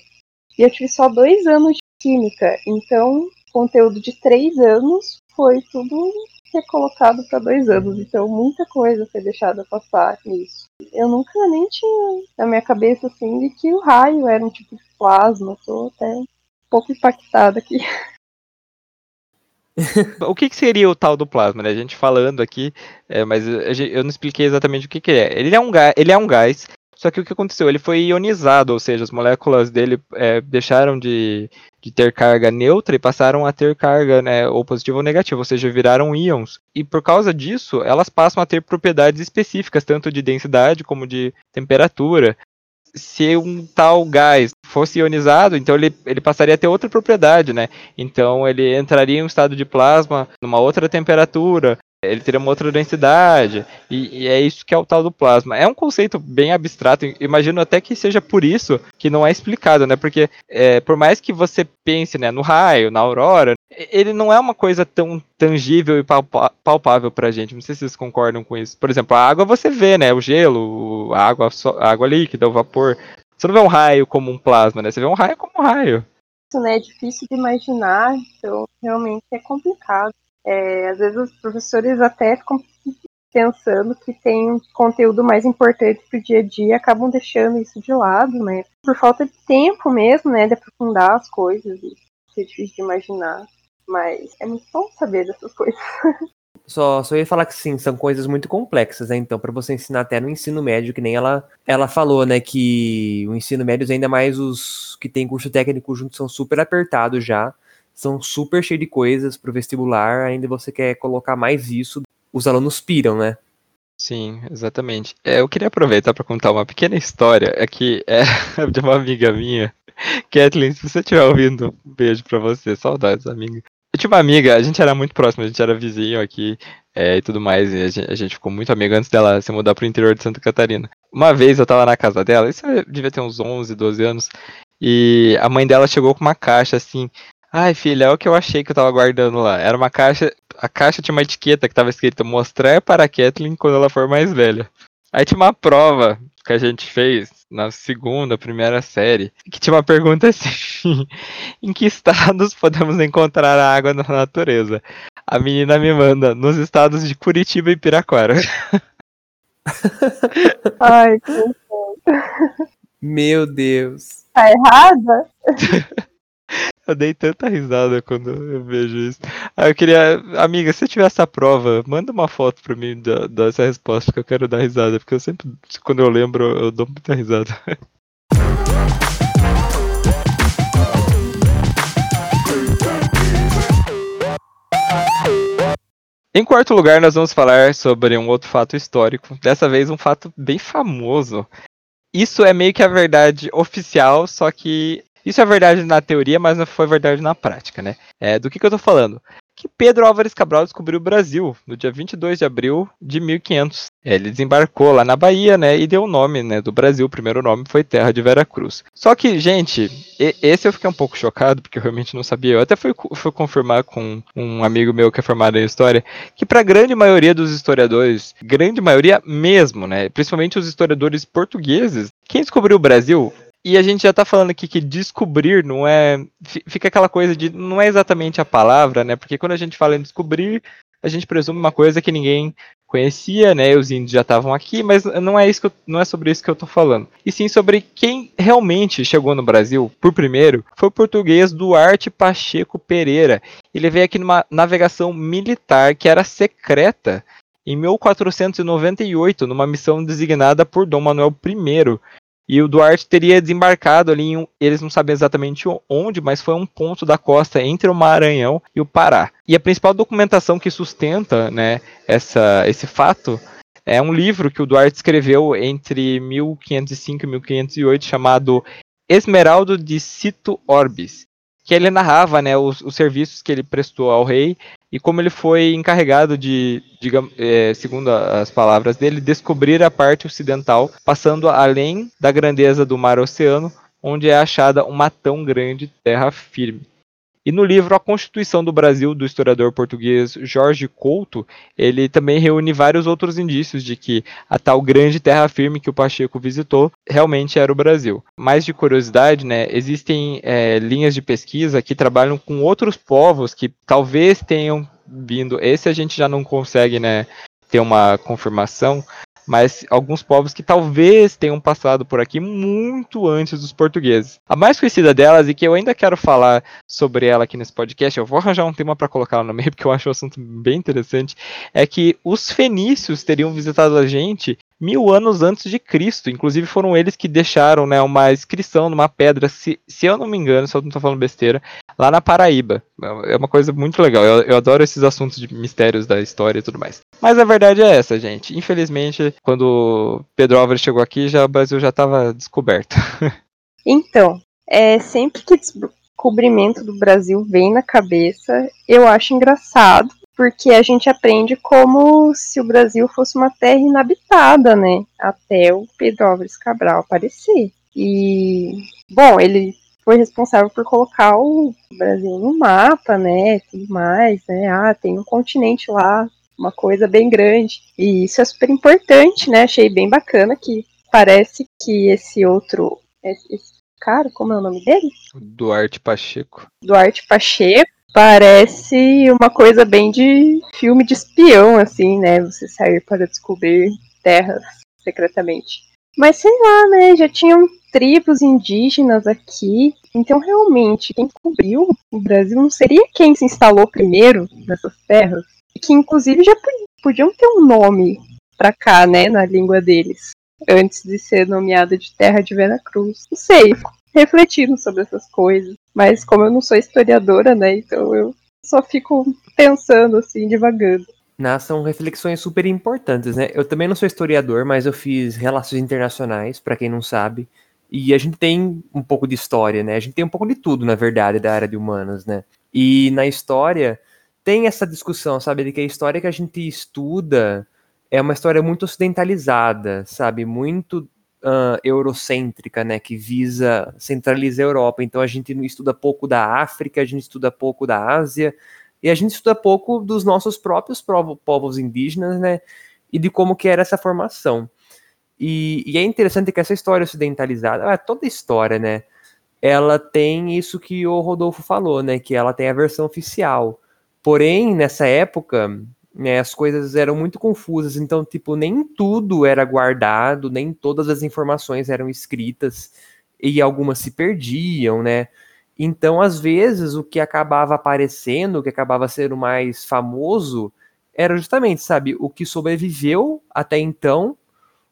e eu tive só dois anos de química. Então, conteúdo de três anos foi tudo recolocado para dois anos. Então muita coisa foi deixada passar nisso. Eu nunca nem tinha na minha cabeça assim de que o raio era um tipo de plasma. Tô até um pouco impactada aqui. o que, que, seria o tal do plasma, né? A gente falando aqui, é, mas eu não expliquei exatamente o que, que é. Ele é um ele é um gás só que o que aconteceu? Ele foi ionizado, ou seja, as moléculas dele é, deixaram de, de ter carga neutra e passaram a ter carga né, ou positiva ou negativa, ou seja, viraram íons. E por causa disso, elas passam a ter propriedades específicas, tanto de densidade como de temperatura. Se um tal gás fosse ionizado, então ele, ele passaria a ter outra propriedade, né? Então ele entraria em um estado de plasma numa outra temperatura, ele teria uma outra densidade, e, e, é isso que é o tal do plasma. É um conceito bem abstrato, imagino até que seja por isso que não é explicado, né? Porque é, por mais que você pense né, no raio, na aurora, ele não é uma coisa tão tangível e palpável pra gente. Não sei se vocês concordam com isso. Por exemplo, a água você vê, né? O gelo, a água, a água líquida, o vapor. Você não vê um raio como um plasma, né? Você vê um raio como um raio. Isso, né? É difícil de imaginar, então realmente é complicado. É, às vezes os professores até ficam pensando que tem um conteúdo mais importante para o dia a dia acabam deixando isso de lado, né? Por falta de tempo mesmo, né? De aprofundar as coisas e ser difícil de imaginar. Mas é muito bom saber dessas coisas. Só, só ia falar que sim, são coisas muito complexas, né? Então, para você ensinar até no ensino médio, que nem ela, ela falou, né? Que o ensino médio, ainda mais os que tem curso técnico junto, são super apertados já são super cheios de coisas pro vestibular, ainda você quer colocar mais isso, os alunos piram, né? Sim, exatamente. É, eu queria aproveitar para contar uma pequena história aqui é, de uma amiga minha Kathleen, se você estiver ouvindo, um beijo pra você. Saudades, amiga. Eu tinha uma amiga, a gente era muito próximo, a gente era vizinho aqui é, e tudo mais, e a gente, a gente, ficou muito amigo antes dela se mudar pro interior de Santa Catarina. Uma vez eu tava na casa dela, isso devia ter uns 11, 12 anos, e a mãe dela chegou com uma caixa assim. Ai, filha, é o que eu achei que eu tava guardando lá. Era uma caixa. A caixa tinha uma etiqueta que tava escrita mostrar para a Kathleen quando ela for mais velha. Aí tinha uma prova que a gente fez na segunda, primeira série, que tinha uma pergunta assim: em que estados podemos encontrar a água na natureza? A menina me manda nos estados de Curitiba e Piraquara. Ai, que Meu Deus. Tá errada? Eu dei tanta risada quando eu vejo isso. Aí eu queria. Amiga, se tiver essa prova, manda uma foto pra mim da, dessa resposta que eu quero dar risada. Porque eu sempre, quando eu lembro, eu dou muita risada. Em quarto lugar, nós vamos falar sobre um outro fato histórico. Dessa vez, um fato bem famoso. Isso é meio que a verdade oficial, só que isso é verdade na teoria, mas não foi verdade na prática, né? É, do que, que eu tô falando? Que Pedro Álvares Cabral descobriu o Brasil no dia 22 de abril de 1500. É, ele desembarcou lá na Bahia, né, e deu o nome, né, do Brasil. O primeiro nome foi Terra de Vera Cruz. Só que, gente, esse eu fiquei um pouco chocado, porque eu realmente não sabia. Eu até fui, fui confirmar com um amigo meu que é formado em história, que para a grande maioria dos historiadores, grande maioria mesmo, né, principalmente os historiadores portugueses, quem descobriu o Brasil e a gente já tá falando aqui que descobrir não é. Fica aquela coisa de. Não é exatamente a palavra, né? Porque quando a gente fala em descobrir, a gente presume uma coisa que ninguém conhecia, né? Os índios já estavam aqui, mas não é isso eu, não é sobre isso que eu tô falando. E sim sobre quem realmente chegou no Brasil por primeiro foi o português Duarte Pacheco Pereira. Ele veio aqui numa navegação militar que era secreta em 1498, numa missão designada por Dom Manuel I, e o Duarte teria desembarcado ali, em eles não sabem exatamente onde, mas foi um ponto da costa entre o Maranhão e o Pará. E a principal documentação que sustenta né, essa, esse fato é um livro que o Duarte escreveu entre 1505 e 1508 chamado Esmeraldo de Cito Orbis, que ele narrava né, os, os serviços que ele prestou ao rei e como ele foi encarregado de, digamos, é, segundo as palavras dele, descobrir a parte ocidental, passando além da grandeza do mar-oceano, onde é achada uma tão grande terra firme. E no livro A Constituição do Brasil, do historiador português Jorge Couto, ele também reúne vários outros indícios de que a tal grande terra firme que o Pacheco visitou realmente era o Brasil. Mais de curiosidade, né, existem é, linhas de pesquisa que trabalham com outros povos que talvez tenham vindo. Esse a gente já não consegue né, ter uma confirmação, mas alguns povos que talvez tenham passado por aqui muito antes dos portugueses. A mais conhecida delas, e que eu ainda quero falar sobre ela aqui nesse podcast, eu vou arranjar um tema para colocar no meio, porque eu acho o assunto bem interessante, é que os fenícios teriam visitado a gente mil anos antes de Cristo. Inclusive foram eles que deixaram né, uma inscrição numa pedra, se, se eu não me engano, se eu não estou falando besteira, lá na Paraíba. É uma coisa muito legal. Eu, eu, adoro esses assuntos de mistérios da história e tudo mais. Mas a verdade é essa, gente. Infelizmente, quando Pedro Álvares chegou aqui, já o Brasil já estava descoberto. Então, é sempre que descobrimento do Brasil vem na cabeça, eu acho engraçado porque a gente aprende como se o Brasil fosse uma terra inabitada, né? Até o Pedro Álvares Cabral aparecer. E, bom, ele foi responsável por colocar o Brasil no mapa, né? Tudo mais, né? Ah, tem um continente lá, uma coisa bem grande. E isso é super importante, né? Achei bem bacana que parece que esse outro. Esse cara, como é o nome dele? Duarte Pacheco. Duarte Pacheco Parece uma coisa bem de filme de espião, assim, né? Você sair para descobrir terras secretamente. Mas sei lá, né? Já tinham tribos indígenas aqui. Então, realmente, quem cobriu o Brasil não seria quem se instalou primeiro nessas terras? Que, inclusive, já podiam ter um nome para cá, né? Na língua deles. Antes de ser nomeada de Terra de Veracruz. Não sei, refletindo sobre essas coisas. Mas como eu não sou historiadora, né? Então eu só fico pensando assim, devagando. Não, são reflexões super importantes, né? Eu também não sou historiador, mas eu fiz relações internacionais, para quem não sabe. E a gente tem um pouco de história, né? A gente tem um pouco de tudo, na verdade, da área de humanas, né? E na história tem essa discussão, sabe, de que a história que a gente estuda é uma história muito ocidentalizada, sabe, muito uh, eurocêntrica, né, que visa centralizar a Europa. Então a gente estuda pouco da África, a gente estuda pouco da Ásia e a gente estuda pouco dos nossos próprios povos indígenas, né, e de como que era essa formação. E, e é interessante que essa história ocidentalizada, é toda história, né, ela tem isso que o Rodolfo falou, né, que ela tem a versão oficial. Porém, nessa época, né, as coisas eram muito confusas, então, tipo, nem tudo era guardado, nem todas as informações eram escritas, e algumas se perdiam, né? Então, às vezes, o que acabava aparecendo, o que acabava sendo mais famoso, era justamente, sabe, o que sobreviveu até então,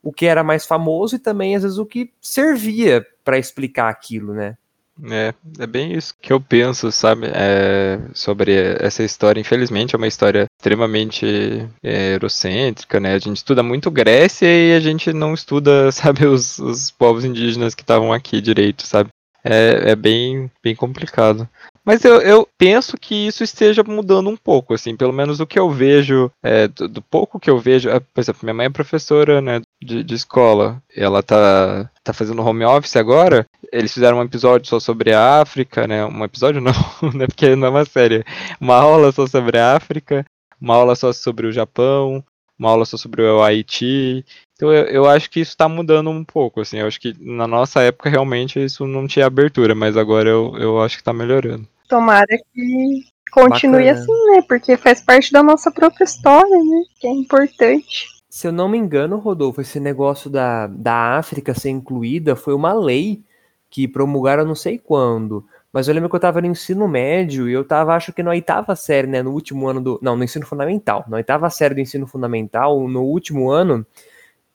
o que era mais famoso e também, às vezes, o que servia para explicar aquilo, né? É, é bem isso que eu penso, sabe, é, sobre essa história. Infelizmente, é uma história extremamente é, eurocêntrica, né? A gente estuda muito Grécia e a gente não estuda, sabe, os, os povos indígenas que estavam aqui direito, sabe? É, é bem, bem complicado. Mas eu, eu, penso que isso esteja mudando um pouco, assim, pelo menos o que eu vejo, é, do, do, pouco que eu vejo, é, por exemplo, minha mãe é professora, né, de, de, escola, ela tá, tá fazendo home office agora, eles fizeram um episódio só sobre a África, né, um episódio não, né, porque não é uma série, uma aula só sobre a África, uma aula só sobre o Japão, uma aula só sobre o Haiti, então eu, eu acho que isso está mudando um pouco, assim. Eu acho que na nossa época realmente isso não tinha abertura, mas agora eu, eu acho que está melhorando. Tomara que continue Bacana. assim, né? Porque faz parte da nossa própria história, né? Que é importante. Se eu não me engano, Rodolfo, esse negócio da, da África ser incluída foi uma lei que promulgaram não sei quando. Mas eu lembro que eu tava no ensino médio e eu tava, acho que na oitava série, né? No último ano do. Não, no ensino fundamental. Na oitava série do ensino fundamental, no último ano,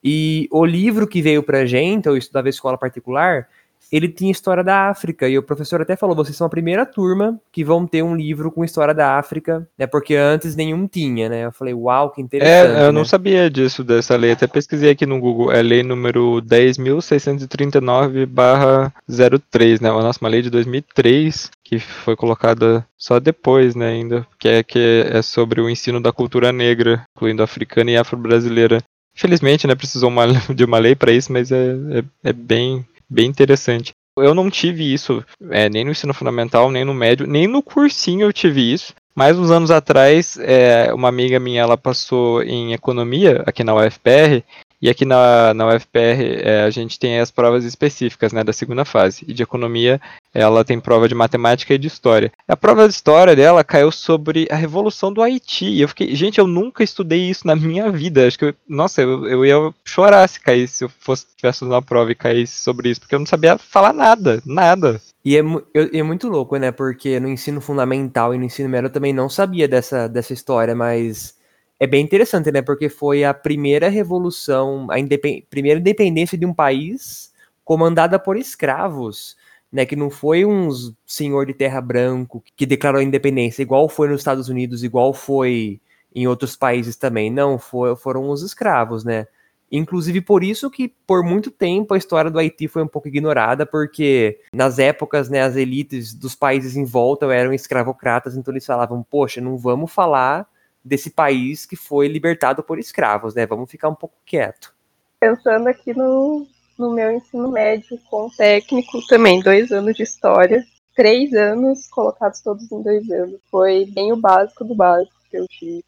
e o livro que veio pra gente, eu estudava escola particular, ele tinha história da África. E o professor até falou: vocês são a primeira turma que vão ter um livro com história da África, né? Porque antes nenhum tinha, né? Eu falei, uau, que interessante. É, eu né? não sabia disso, dessa lei. Até pesquisei aqui no Google. É lei número 10.639-03, né? Nossa, uma lei de 2003 que foi colocada só depois, né, ainda, que é, que é sobre o ensino da cultura negra, incluindo africana e afro-brasileira. Infelizmente, né, precisou uma, de uma lei para isso, mas é, é, é, bem, bem interessante. Eu não tive isso é, nem no ensino fundamental, nem no médio, nem no cursinho eu tive isso. Mas uns anos atrás, é, uma amiga minha ela passou em economia aqui na UFPR e aqui na, na UFPR é, a gente tem as provas específicas né, da segunda fase. E de economia ela tem prova de matemática e de história. A prova de história dela caiu sobre a Revolução do Haiti. E eu fiquei, gente, eu nunca estudei isso na minha vida. Acho que, eu, nossa, eu, eu ia chorar se caísse, se eu fosse tivesse uma prova e caísse sobre isso, porque eu não sabia falar nada, nada. E é, é, muito louco, né? Porque no ensino fundamental e no ensino médio eu também não sabia dessa, dessa história, mas é bem interessante, né? Porque foi a primeira revolução, a independ... primeira independência de um país comandada por escravos, né? Que não foi um senhor de terra branco que declarou a independência, igual foi nos Estados Unidos, igual foi em outros países também. Não, foi, foram os escravos, né? Inclusive por isso que por muito tempo a história do Haiti foi um pouco ignorada, porque nas épocas, né, as elites dos países em volta eram escravocratas, então eles falavam, poxa, não vamos falar desse país que foi libertado por escravos, né? Vamos ficar um pouco quieto. Pensando aqui no, no meu ensino médio com técnico também, dois anos de história, três anos colocados todos em dois anos. Foi bem o básico do básico que eu tive.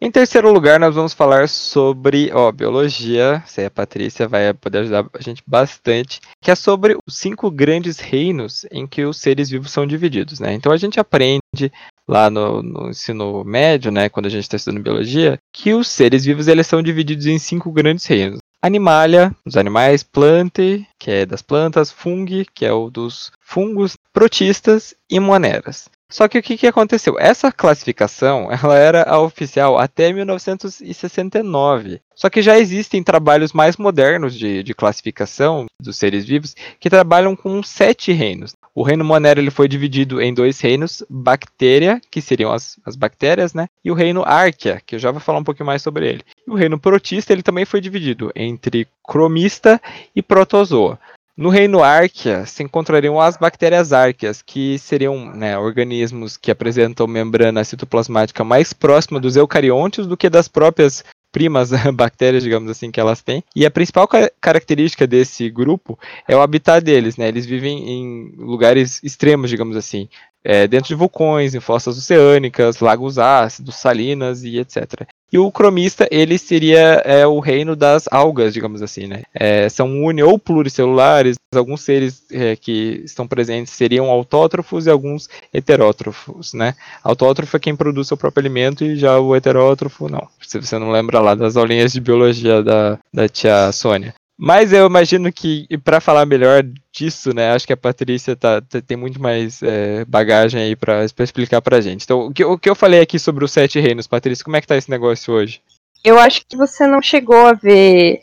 Em terceiro lugar, nós vamos falar sobre, ó, biologia. Sei a Patrícia vai poder ajudar a gente bastante, que é sobre os cinco grandes reinos em que os seres vivos são divididos, né? Então a gente aprende lá no, no ensino médio, né, quando a gente está estudando biologia, que os seres vivos eles são divididos em cinco grandes reinos. Animalia, os animais, plante, que é das plantas, fungi, que é o dos fungos, protistas e moneras. Só que o que, que aconteceu? Essa classificação ela era a oficial até 1969. Só que já existem trabalhos mais modernos de, de classificação dos seres vivos que trabalham com sete reinos. O reino Monera ele foi dividido em dois reinos, Bactéria, que seriam as, as bactérias, né? E o reino Arquia, que eu já vou falar um pouquinho mais sobre ele. E o reino Protista ele também foi dividido entre Cromista e Protozoa. No reino Arquia se encontrariam as bactérias árqueas, que seriam né, organismos que apresentam membrana citoplasmática mais próxima dos eucariontes do que das próprias primas bactérias, digamos assim, que elas têm. E a principal ca característica desse grupo é o habitat deles, né? Eles vivem em lugares extremos, digamos assim, é, dentro de vulcões, em fossas oceânicas, lagos ácidos, salinas e etc. E o cromista, ele seria é, o reino das algas, digamos assim, né? É, são uni ou pluricelulares, alguns seres é, que estão presentes seriam autótrofos e alguns heterótrofos, né? Autótrofo é quem produz seu próprio alimento e já o heterótrofo, não. Se você não lembra lá das aulinhas de biologia da, da tia Sônia. Mas eu imagino que, para falar melhor disso, né, acho que a Patrícia tá, tá tem muito mais é, bagagem aí para explicar pra gente. Então, o que, o que eu falei aqui sobre os sete reinos, Patrícia, como é que tá esse negócio hoje? Eu acho que você não chegou a ver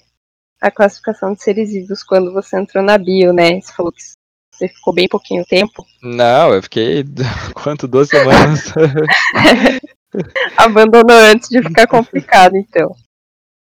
a classificação de seres vivos quando você entrou na bio, né? Você falou que você ficou bem pouquinho tempo. Não, eu fiquei, quanto, duas semanas? Abandonou antes de ficar complicado, então.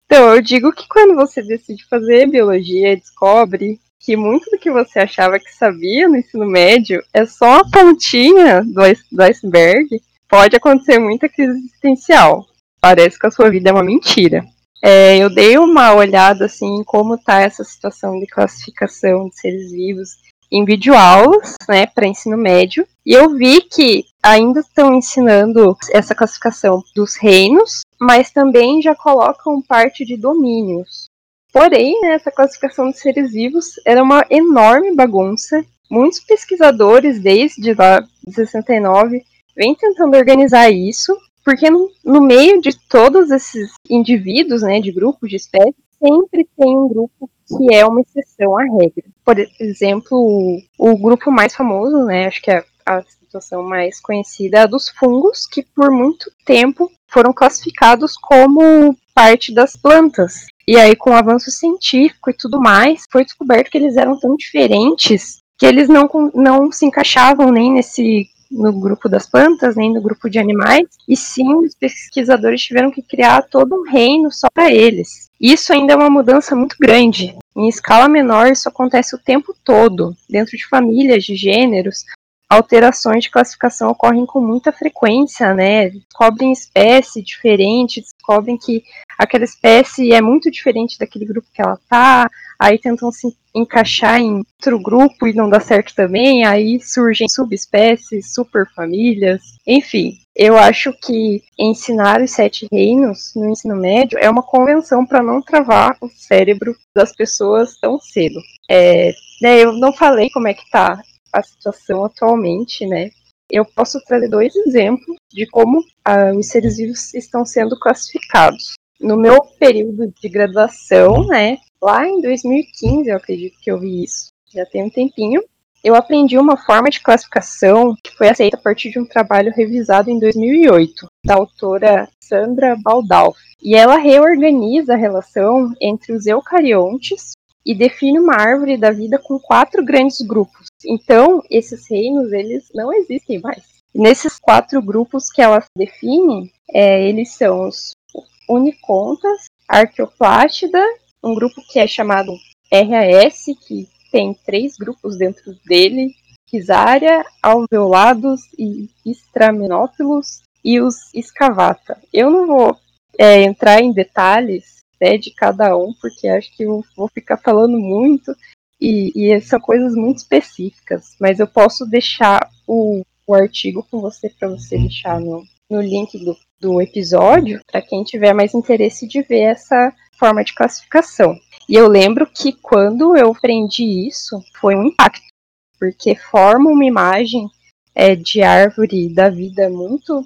Então, eu digo que quando você decide fazer biologia, descobre que muito do que você achava que sabia no ensino médio é só a pontinha do, do iceberg, pode acontecer muita crise existencial. Parece que a sua vida é uma mentira. É, eu dei uma olhada assim em como está essa situação de classificação de seres vivos em videoaulas, né, para ensino médio, e eu vi que ainda estão ensinando essa classificação dos reinos, mas também já colocam parte de domínios. Porém, né, essa classificação de seres vivos era uma enorme bagunça. Muitos pesquisadores, desde lá de 69, vêm tentando organizar isso, porque no, no meio de todos esses indivíduos, né, de grupos, de espécies, sempre tem um grupo que é uma exceção à regra. Por exemplo, o grupo mais famoso, né, acho que é a situação mais conhecida é a dos fungos, que por muito tempo foram classificados como parte das plantas. E aí, com o avanço científico e tudo mais, foi descoberto que eles eram tão diferentes que eles não, não se encaixavam nem nesse no grupo das plantas, nem no grupo de animais, e sim os pesquisadores tiveram que criar todo um reino só para eles. Isso ainda é uma mudança muito grande. Em escala menor, isso acontece o tempo todo, dentro de famílias, de gêneros. Alterações de classificação ocorrem com muita frequência, né? Descobrem espécie diferente, descobrem que aquela espécie é muito diferente daquele grupo que ela tá, aí tentam se encaixar em outro grupo e não dá certo também, aí surgem subespécies, superfamílias, enfim. Eu acho que ensinar os sete reinos no ensino médio é uma convenção para não travar o cérebro das pessoas tão cedo. É, né, eu não falei como é que tá a situação atualmente, né? Eu posso trazer dois exemplos de como ah, os seres vivos estão sendo classificados. No meu período de graduação, né, lá em 2015, eu acredito que eu vi isso, já tem um tempinho, eu aprendi uma forma de classificação que foi aceita a partir de um trabalho revisado em 2008, da autora Sandra Baldalf. E ela reorganiza a relação entre os eucariontes e define uma árvore da vida com quatro grandes grupos. Então, esses reinos, eles não existem mais. Nesses quatro grupos que ela define, é, eles são os unicontas, arqueoplástida, um grupo que é chamado RAS, que tem três grupos dentro dele, Kisária, alveolados e extramenófilos e os escavata. Eu não vou é, entrar em detalhes né, de cada um, porque acho que eu vou ficar falando muito e, e são coisas muito específicas, mas eu posso deixar o, o artigo com você para você deixar no, no link do, do episódio, para quem tiver mais interesse de ver essa forma de classificação. E eu lembro que quando eu aprendi isso, foi um impacto, porque forma uma imagem é, de árvore da vida muito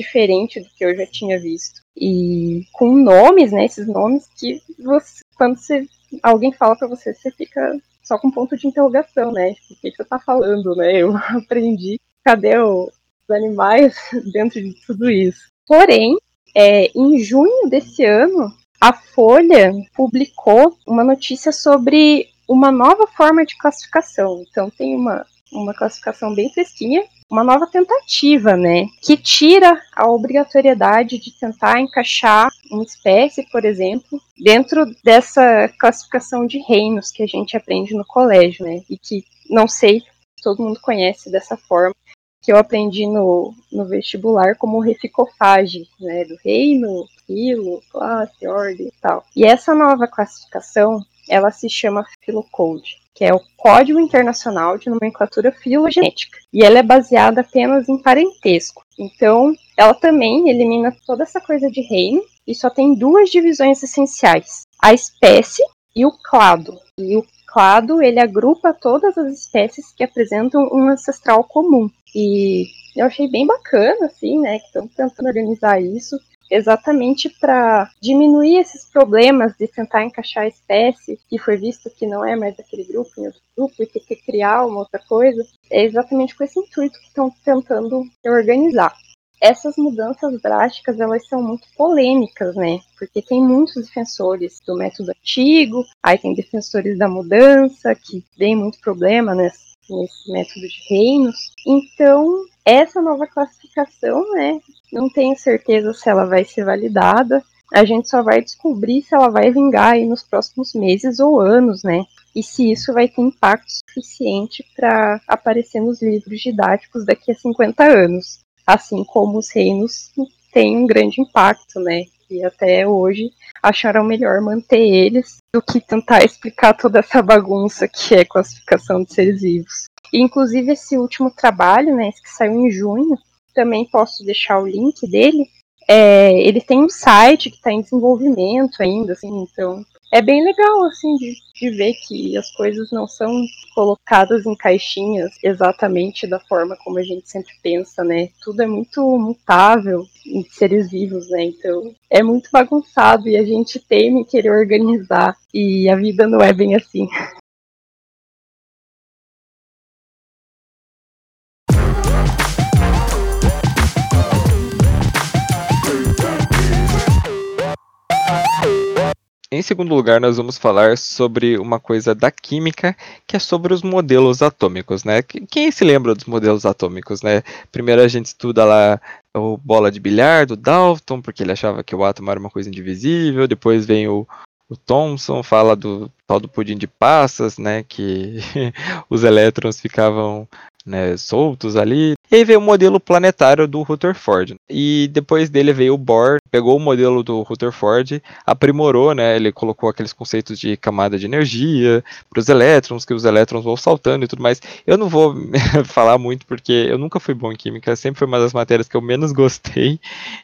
diferente do que eu já tinha visto. E com nomes, né, esses nomes que você, quando você, alguém fala para você, você fica só com ponto de interrogação, né? Tipo, o que, que você tá falando, né? Eu aprendi, cadê o, os animais dentro de tudo isso? Porém, é, em junho desse ano, a Folha publicou uma notícia sobre uma nova forma de classificação. Então, tem uma uma classificação bem fresquinha, uma nova tentativa, né, que tira a obrigatoriedade de tentar encaixar uma espécie, por exemplo, dentro dessa classificação de reinos que a gente aprende no colégio, né, e que não sei, todo mundo conhece dessa forma, que eu aprendi no, no vestibular como reficofage, né, do reino, filo, classe, ordem e tal. E essa nova classificação, ela se chama Philocode, que é o Código Internacional de Nomenclatura Filogenética, e ela é baseada apenas em parentesco. Então, ela também elimina toda essa coisa de reino e só tem duas divisões essenciais: a espécie e o clado. E o clado, ele agrupa todas as espécies que apresentam um ancestral comum. E eu achei bem bacana, assim, né, que estão tentando organizar isso, exatamente para diminuir esses problemas de tentar encaixar a espécie, que foi visto que não é mais daquele grupo em outro grupo e ter que criar uma outra coisa. É exatamente com esse intuito que estão tentando organizar essas mudanças drásticas elas são muito polêmicas, né? Porque tem muitos defensores do método antigo, aí tem defensores da mudança que tem muito problema nesse, nesse método de reinos. Então, essa nova classificação, né? Não tenho certeza se ela vai ser validada. A gente só vai descobrir se ela vai vingar aí nos próximos meses ou anos, né? E se isso vai ter impacto suficiente para aparecer nos livros didáticos daqui a 50 anos assim como os reinos têm um grande impacto, né? E até hoje acharam melhor manter eles do que tentar explicar toda essa bagunça que é classificação de seres vivos. E, inclusive esse último trabalho, né, que saiu em junho, também posso deixar o link dele. É, ele tem um site que está em desenvolvimento ainda, assim, então é bem legal, assim, de, de ver que as coisas não são colocadas em caixinhas exatamente da forma como a gente sempre pensa, né? Tudo é muito mutável em seres vivos, né? Então é muito bagunçado e a gente teme querer organizar e a vida não é bem assim. Em segundo lugar, nós vamos falar sobre uma coisa da química, que é sobre os modelos atômicos, né? Quem se lembra dos modelos atômicos, né? Primeiro a gente estuda lá o bola de bilhar do Dalton, porque ele achava que o átomo era uma coisa indivisível. Depois vem o, o Thomson, fala do tal do pudim de passas, né? Que os elétrons ficavam né, soltos ali. E aí veio o modelo planetário do Rutherford. E depois dele veio o Bohr, pegou o modelo do Rutherford, aprimorou, né, ele colocou aqueles conceitos de camada de energia para os elétrons, que os elétrons vão saltando e tudo mais. Eu não vou falar muito porque eu nunca fui bom em química, sempre foi uma das matérias que eu menos gostei.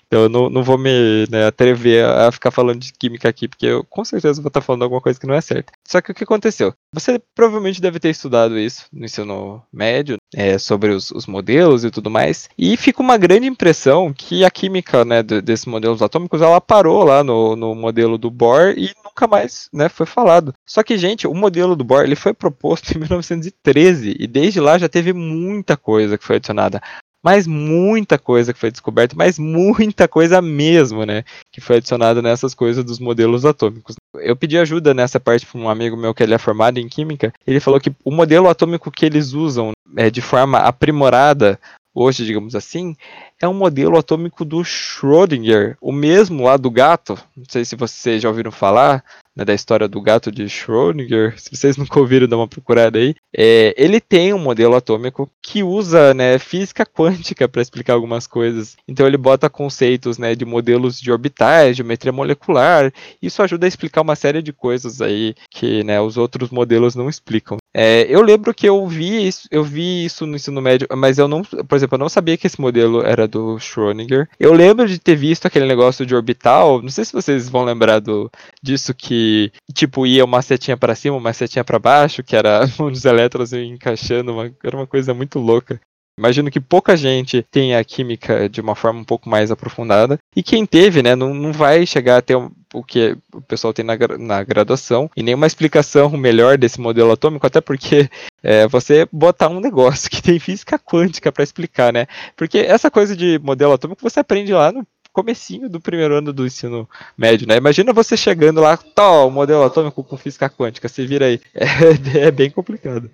Então eu não, não vou me né, atrever a ficar falando de química aqui, porque eu com certeza vou estar falando alguma coisa que não é certa. Só que o que aconteceu? Você provavelmente deve ter estudado isso no ensino médio, é, sobre os, os, modelos e tudo mais, e fica uma grande impressão que a química né, desses modelos atômicos ela parou lá no, no modelo do Bohr e nunca mais né, foi falado. Só que, gente, o modelo do Bohr ele foi proposto em 1913 e desde lá já teve muita coisa que foi adicionada mas muita coisa que foi descoberta, mas muita coisa mesmo, né, que foi adicionada nessas coisas dos modelos atômicos. Eu pedi ajuda nessa parte para um amigo meu que ele é formado em química, ele falou que o modelo atômico que eles usam é, de forma aprimorada hoje, digamos assim, é um modelo atômico do Schrödinger, o mesmo lá do gato. Não sei se vocês já ouviram falar né, da história do gato de Schrödinger. Se vocês nunca ouviram, dá uma procurada aí. É, ele tem um modelo atômico que usa né, física quântica para explicar algumas coisas. Então ele bota conceitos né, de modelos de orbitais, geometria molecular. Isso ajuda a explicar uma série de coisas aí que né, os outros modelos não explicam. É, eu lembro que eu vi isso, eu vi isso no ensino médio, mas eu não, por exemplo, eu não sabia que esse modelo era do Schrödinger. Eu lembro de ter visto aquele negócio de orbital, não sei se vocês vão lembrar do, disso que, tipo, ia uma setinha para cima, uma setinha para baixo, que era os elétrons encaixando, uma, era uma coisa muito louca. Imagino que pouca gente tenha a química de uma forma um pouco mais aprofundada. E quem teve, né, não, não vai chegar a ter o que o pessoal tem na, na graduação e nenhuma explicação melhor desse modelo atômico, até porque é, você botar um negócio que tem física quântica para explicar, né? Porque essa coisa de modelo atômico você aprende lá no comecinho do primeiro ano do ensino médio, né? Imagina você chegando lá, tal, modelo atômico com física quântica, você vira aí. É, é bem complicado.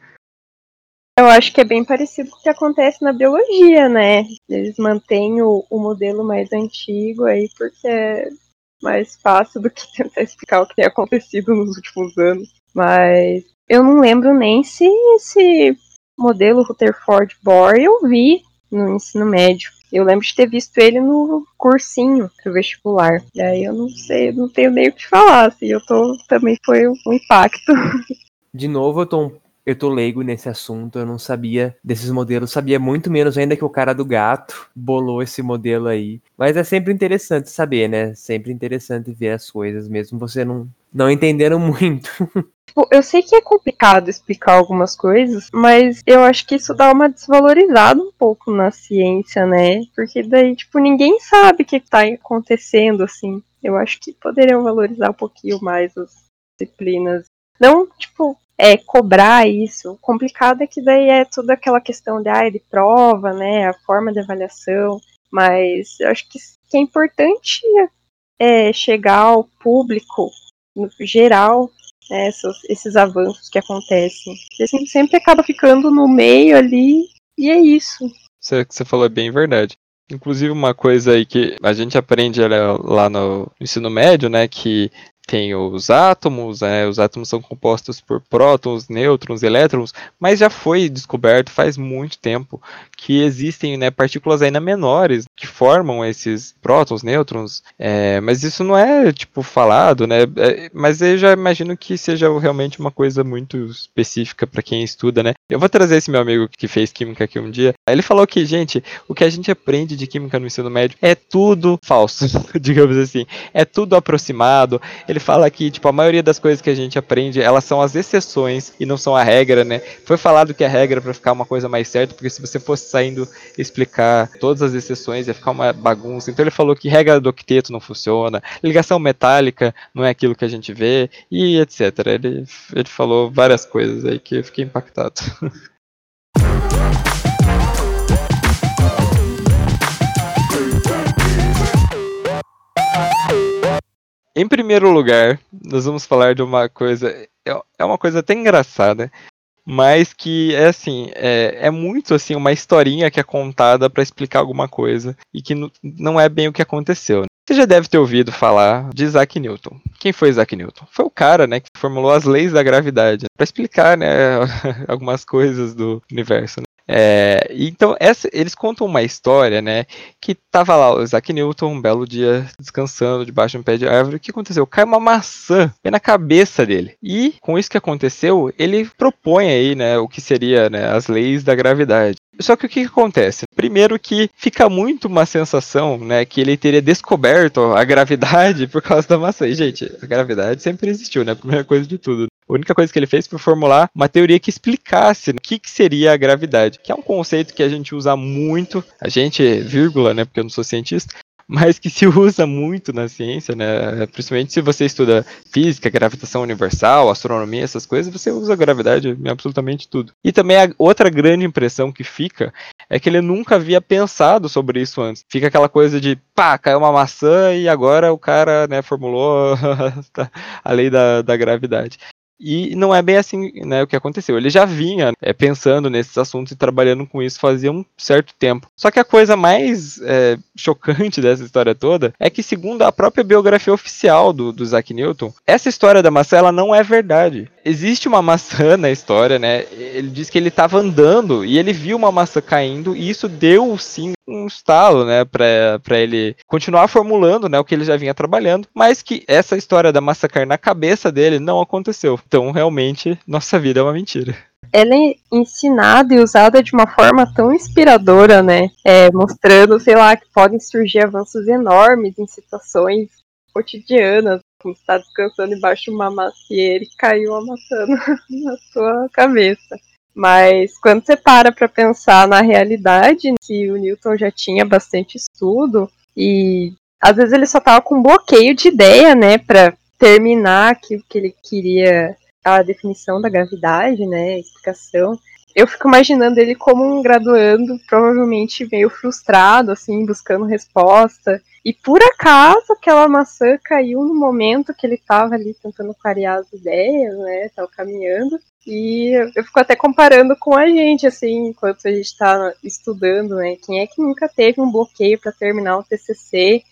Eu acho que é bem parecido com o que acontece na biologia, né? Eles mantêm o, o modelo mais antigo aí porque é mais fácil do que tentar explicar o que tem acontecido nos últimos anos. Mas eu não lembro nem se esse modelo Rutherford Bohr eu vi no ensino médio. Eu lembro de ter visto ele no cursinho do vestibular. E aí eu não sei, não tenho nem o que falar. Assim, eu tô. Também foi um impacto. De novo, eu tô um eu tô leigo nesse assunto, eu não sabia desses modelos, sabia muito menos ainda que o cara do gato bolou esse modelo aí. Mas é sempre interessante saber, né? Sempre interessante ver as coisas, mesmo você não, não entendendo muito. Tipo, eu sei que é complicado explicar algumas coisas, mas eu acho que isso dá uma desvalorizada um pouco na ciência, né? Porque daí, tipo, ninguém sabe o que tá acontecendo, assim. Eu acho que poderiam valorizar um pouquinho mais as disciplinas. Não, tipo, é, cobrar isso. O complicado é que daí é toda aquela questão de, ah, de prova, né, a forma de avaliação, mas eu acho que, que é importante é, chegar ao público, no geral, né, esses, esses avanços que acontecem. Assim, sempre acaba ficando no meio ali, e é isso. Isso que você falou é bem verdade. Inclusive uma coisa aí que a gente aprende lá no ensino médio, né, que tem os átomos, né, os átomos são compostos por prótons, nêutrons, elétrons, mas já foi descoberto faz muito tempo que existem né, partículas ainda menores que formam esses prótons, nêutrons, é, mas isso não é tipo falado, né? É, mas eu já imagino que seja realmente uma coisa muito específica para quem estuda, né? Eu vou trazer esse meu amigo que fez química aqui um dia. Ele falou que, gente, o que a gente aprende de química no ensino médio é tudo falso, digamos assim, é tudo aproximado. Ele fala que, tipo, a maioria das coisas que a gente aprende, elas são as exceções e não são a regra, né? Foi falado que a regra para ficar uma coisa mais certa, porque se você fosse saindo explicar todas as exceções, ia ficar uma bagunça. Então ele falou que regra do octeto não funciona, ligação metálica não é aquilo que a gente vê, e etc. Ele, ele falou várias coisas aí que eu fiquei impactado. Em primeiro lugar, nós vamos falar de uma coisa. É, é uma coisa até engraçada, mas que é assim, é, é muito assim uma historinha que é contada para explicar alguma coisa e que não é bem o que aconteceu. Né? Você já deve ter ouvido falar de Isaac Newton. Quem foi Isaac Newton? Foi o cara, né, que formulou as leis da gravidade para explicar, né, algumas coisas do universo. Né? É, então, essa, eles contam uma história, né? Que tava lá o Isaac Newton, um belo dia, descansando debaixo de um pé de árvore. O que aconteceu? Cai uma maçã na cabeça dele. E, com isso que aconteceu, ele propõe aí, né? O que seria né, as leis da gravidade. Só que o que, que, acontece? Primeiro que fica muito uma sensação, né, que ele teria descoberto a gravidade por causa da maçã. E, gente, a gravidade sempre existiu, né? Primeira coisa de tudo. A única coisa que ele fez foi formular uma teoria que explicasse o que, que seria a gravidade, que é um conceito que a gente usa muito, a gente, vírgula, né, porque eu não sou cientista, mas que se usa muito na ciência, né? Principalmente se você estuda física, gravitação universal, astronomia, essas coisas, você usa gravidade em absolutamente tudo. E também a outra grande impressão que fica é que ele nunca havia pensado sobre isso antes. Fica aquela coisa de, pá, caiu uma maçã e agora o cara, né, formulou a lei da, da gravidade. E não é bem assim né, o que aconteceu. Ele já vinha é, pensando nesses assuntos e trabalhando com isso fazia um certo tempo. Só que a coisa mais é, chocante dessa história toda é que, segundo a própria biografia oficial do, do Isaac Newton, essa história da maçã ela não é verdade. Existe uma maçã na história, né? Ele diz que ele estava andando e ele viu uma maçã caindo e isso deu sim um estalo, né, para ele continuar formulando, né, o que ele já vinha trabalhando, mas que essa história da massacre na cabeça dele não aconteceu. Então, realmente, nossa vida é uma mentira ela é ensinada e usada de uma forma tão inspiradora, né? É, mostrando, sei lá, que podem surgir avanços enormes em situações cotidianas, está descansando embaixo de uma macieira e caiu uma maçã na sua cabeça. Mas quando você para para pensar na realidade, que o Newton já tinha bastante estudo e às vezes ele só tava com um bloqueio de ideia, né, para terminar aquilo que ele queria, a definição da gravidade, né, a explicação. Eu fico imaginando ele como um graduando, provavelmente meio frustrado, assim, buscando resposta. E por acaso aquela maçã caiu no momento que ele estava ali tentando clarear as ideias, né? Tava caminhando. E eu fico até comparando com a gente, assim, enquanto a gente está estudando, né? Quem é que nunca teve um bloqueio para terminar o TCC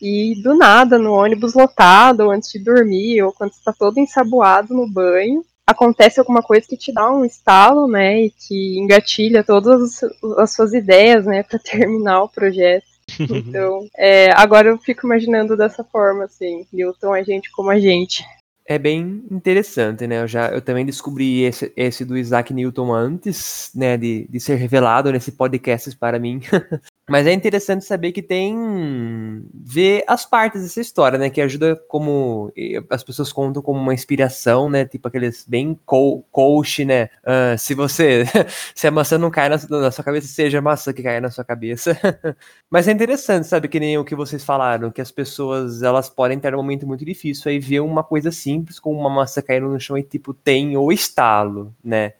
e do nada, no ônibus lotado, ou antes de dormir, ou quando está todo ensaboado no banho, acontece alguma coisa que te dá um estalo, né? E que engatilha todas as suas ideias, né? Para terminar o projeto. Então, é, agora eu fico imaginando dessa forma, assim, Newton a gente como a gente é bem interessante, né? Eu já eu também descobri esse, esse do Isaac Newton antes, né, de, de ser revelado nesse podcast para mim. Mas é interessante saber que tem ver as partes dessa história, né, que ajuda como as pessoas contam como uma inspiração, né, tipo aqueles bem co coach, né? Uh, se você se a maçã não cai na, na, sua cabeça, seja a maçã que cai na sua cabeça. Mas é interessante, sabe, que nem o que vocês falaram, que as pessoas elas podem ter um momento muito difícil aí ver uma coisa simples, como uma maçã caindo no chão e tipo tem o estalo, né?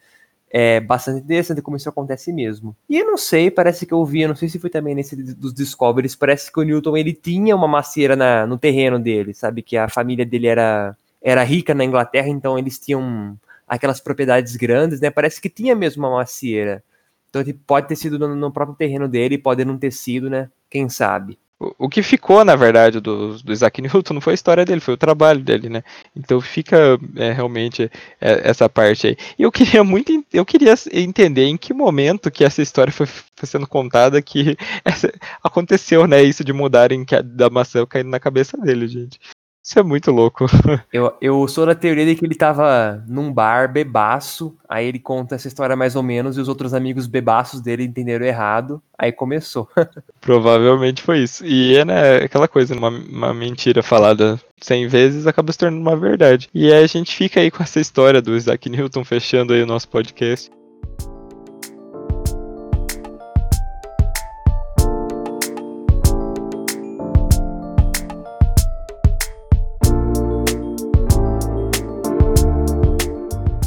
É bastante interessante como isso acontece mesmo. E eu não sei, parece que eu vi, eu não sei se foi também nesse dos Discoveries, parece que o Newton ele tinha uma macieira na, no terreno dele, sabe? Que a família dele era, era rica na Inglaterra, então eles tinham aquelas propriedades grandes, né? Parece que tinha mesmo uma macieira. Então tipo, pode ter sido no, no próprio terreno dele, pode não ter sido, né? Quem sabe. O, que ficou, na verdade, do, do Isaac Newton não foi a história dele, foi o trabalho dele, né? Então fica é, realmente é, essa parte aí. E eu queria muito, eu queria entender em que momento que essa história foi, foi sendo contada que essa, aconteceu, né? Isso de mudarem da maçã caindo na cabeça dele, gente. Isso é muito louco. Eu, eu sou da teoria de que ele tava num bar bebaço, aí ele conta essa história mais ou menos e os outros amigos bebaços dele entenderam errado, aí começou. Provavelmente foi isso. E é né, aquela coisa, uma, uma mentira falada cem vezes acaba se tornando uma verdade. E aí a gente fica aí com essa história do Isaac Newton fechando aí o nosso podcast.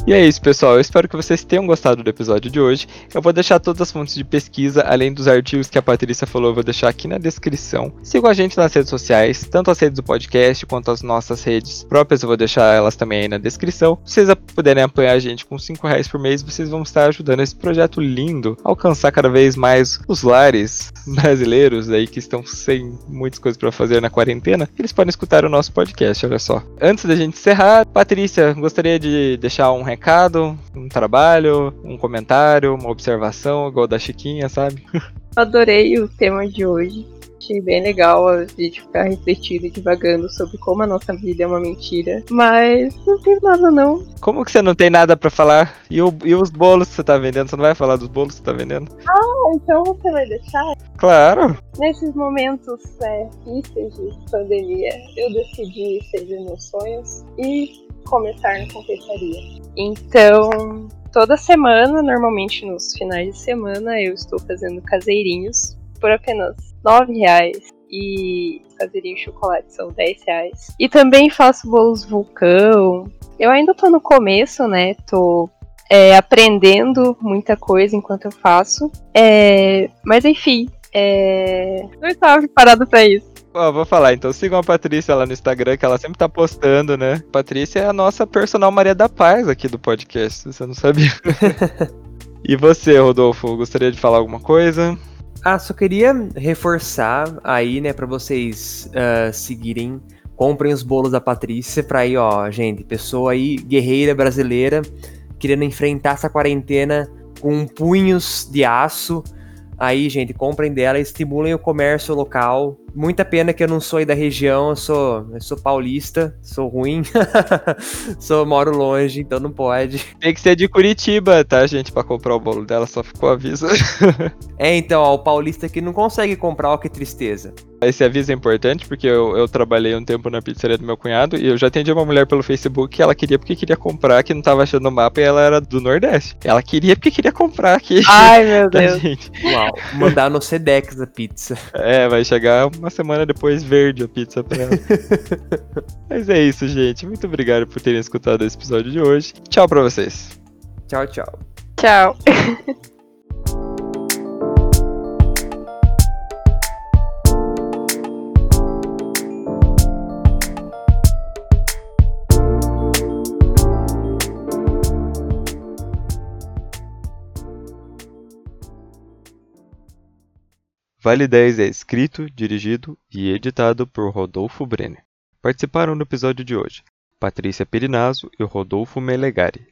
E é isso, pessoal. Eu espero que vocês tenham gostado do episódio de hoje. Eu vou deixar todas as fontes de pesquisa, além dos artigos que a Patrícia falou, eu vou deixar aqui na descrição. Sigam a gente nas redes sociais, tanto as redes do podcast quanto as nossas redes próprias, eu vou deixar elas também aí na descrição. Se vocês puderem apoiar a gente com 5 reais por mês, vocês vão estar ajudando esse projeto lindo a alcançar cada vez mais os lares brasileiros aí que estão sem muitas coisas para fazer na quarentena. Eles podem escutar o nosso podcast, olha só. Antes da gente encerrar, Patrícia, gostaria de deixar um recado um trabalho, um comentário, uma observação, igual da Chiquinha, sabe? Adorei o tema de hoje. Achei bem legal a gente ficar refletindo e divagando sobre como a nossa vida é uma mentira. Mas não tem nada não. Como que você não tem nada para falar? E, o, e os bolos que você tá vendendo? Você não vai falar dos bolos que você tá vendendo? Ah, então você vai deixar? Claro. Nesses momentos é, difíceis de pandemia, eu decidi seguir meus sonhos e começar na confeitaria. Então, toda semana, normalmente nos finais de semana, eu estou fazendo caseirinhos por apenas nove reais e caseirinho de chocolate são 10 reais. E também faço bolos vulcão. Eu ainda tô no começo, né? Tô é, aprendendo muita coisa enquanto eu faço. É, mas enfim, é, não estava preparado para isso. Ó, vou falar, então sigam a Patrícia lá no Instagram, que ela sempre tá postando, né? Patrícia é a nossa personal Maria da Paz aqui do podcast, você não sabia. e você, Rodolfo, gostaria de falar alguma coisa? Ah, só queria reforçar aí, né, para vocês uh, seguirem, comprem os bolos da Patrícia pra aí, ó, gente, pessoa aí, guerreira brasileira, querendo enfrentar essa quarentena com punhos de aço. Aí, gente, comprem dela, estimulem o comércio local, Muita pena que eu não sou aí da região, eu sou, eu sou paulista, sou ruim, sou moro longe, então não pode. Tem que ser de Curitiba, tá, gente, para comprar o bolo dela, só ficou aviso. é, então, ó, o paulista que não consegue comprar, ó, que tristeza. Esse aviso é importante porque eu, eu trabalhei um tempo na pizzaria do meu cunhado e eu já atendi uma mulher pelo Facebook que ela queria porque queria comprar, que não tava achando o mapa e ela era do Nordeste. Ela queria porque queria comprar aqui. Ai, meu Deus. Gente. Uau, mandar no Sedex a pizza. É, vai chegar uma semana depois verde a pizza pra ela. Mas é isso, gente. Muito obrigado por terem escutado esse episódio de hoje. Tchau pra vocês. Tchau, tchau. Tchau. Fale 10 é escrito, dirigido e editado por Rodolfo Brenner. Participaram no episódio de hoje Patrícia Perinazzo e Rodolfo Melegari.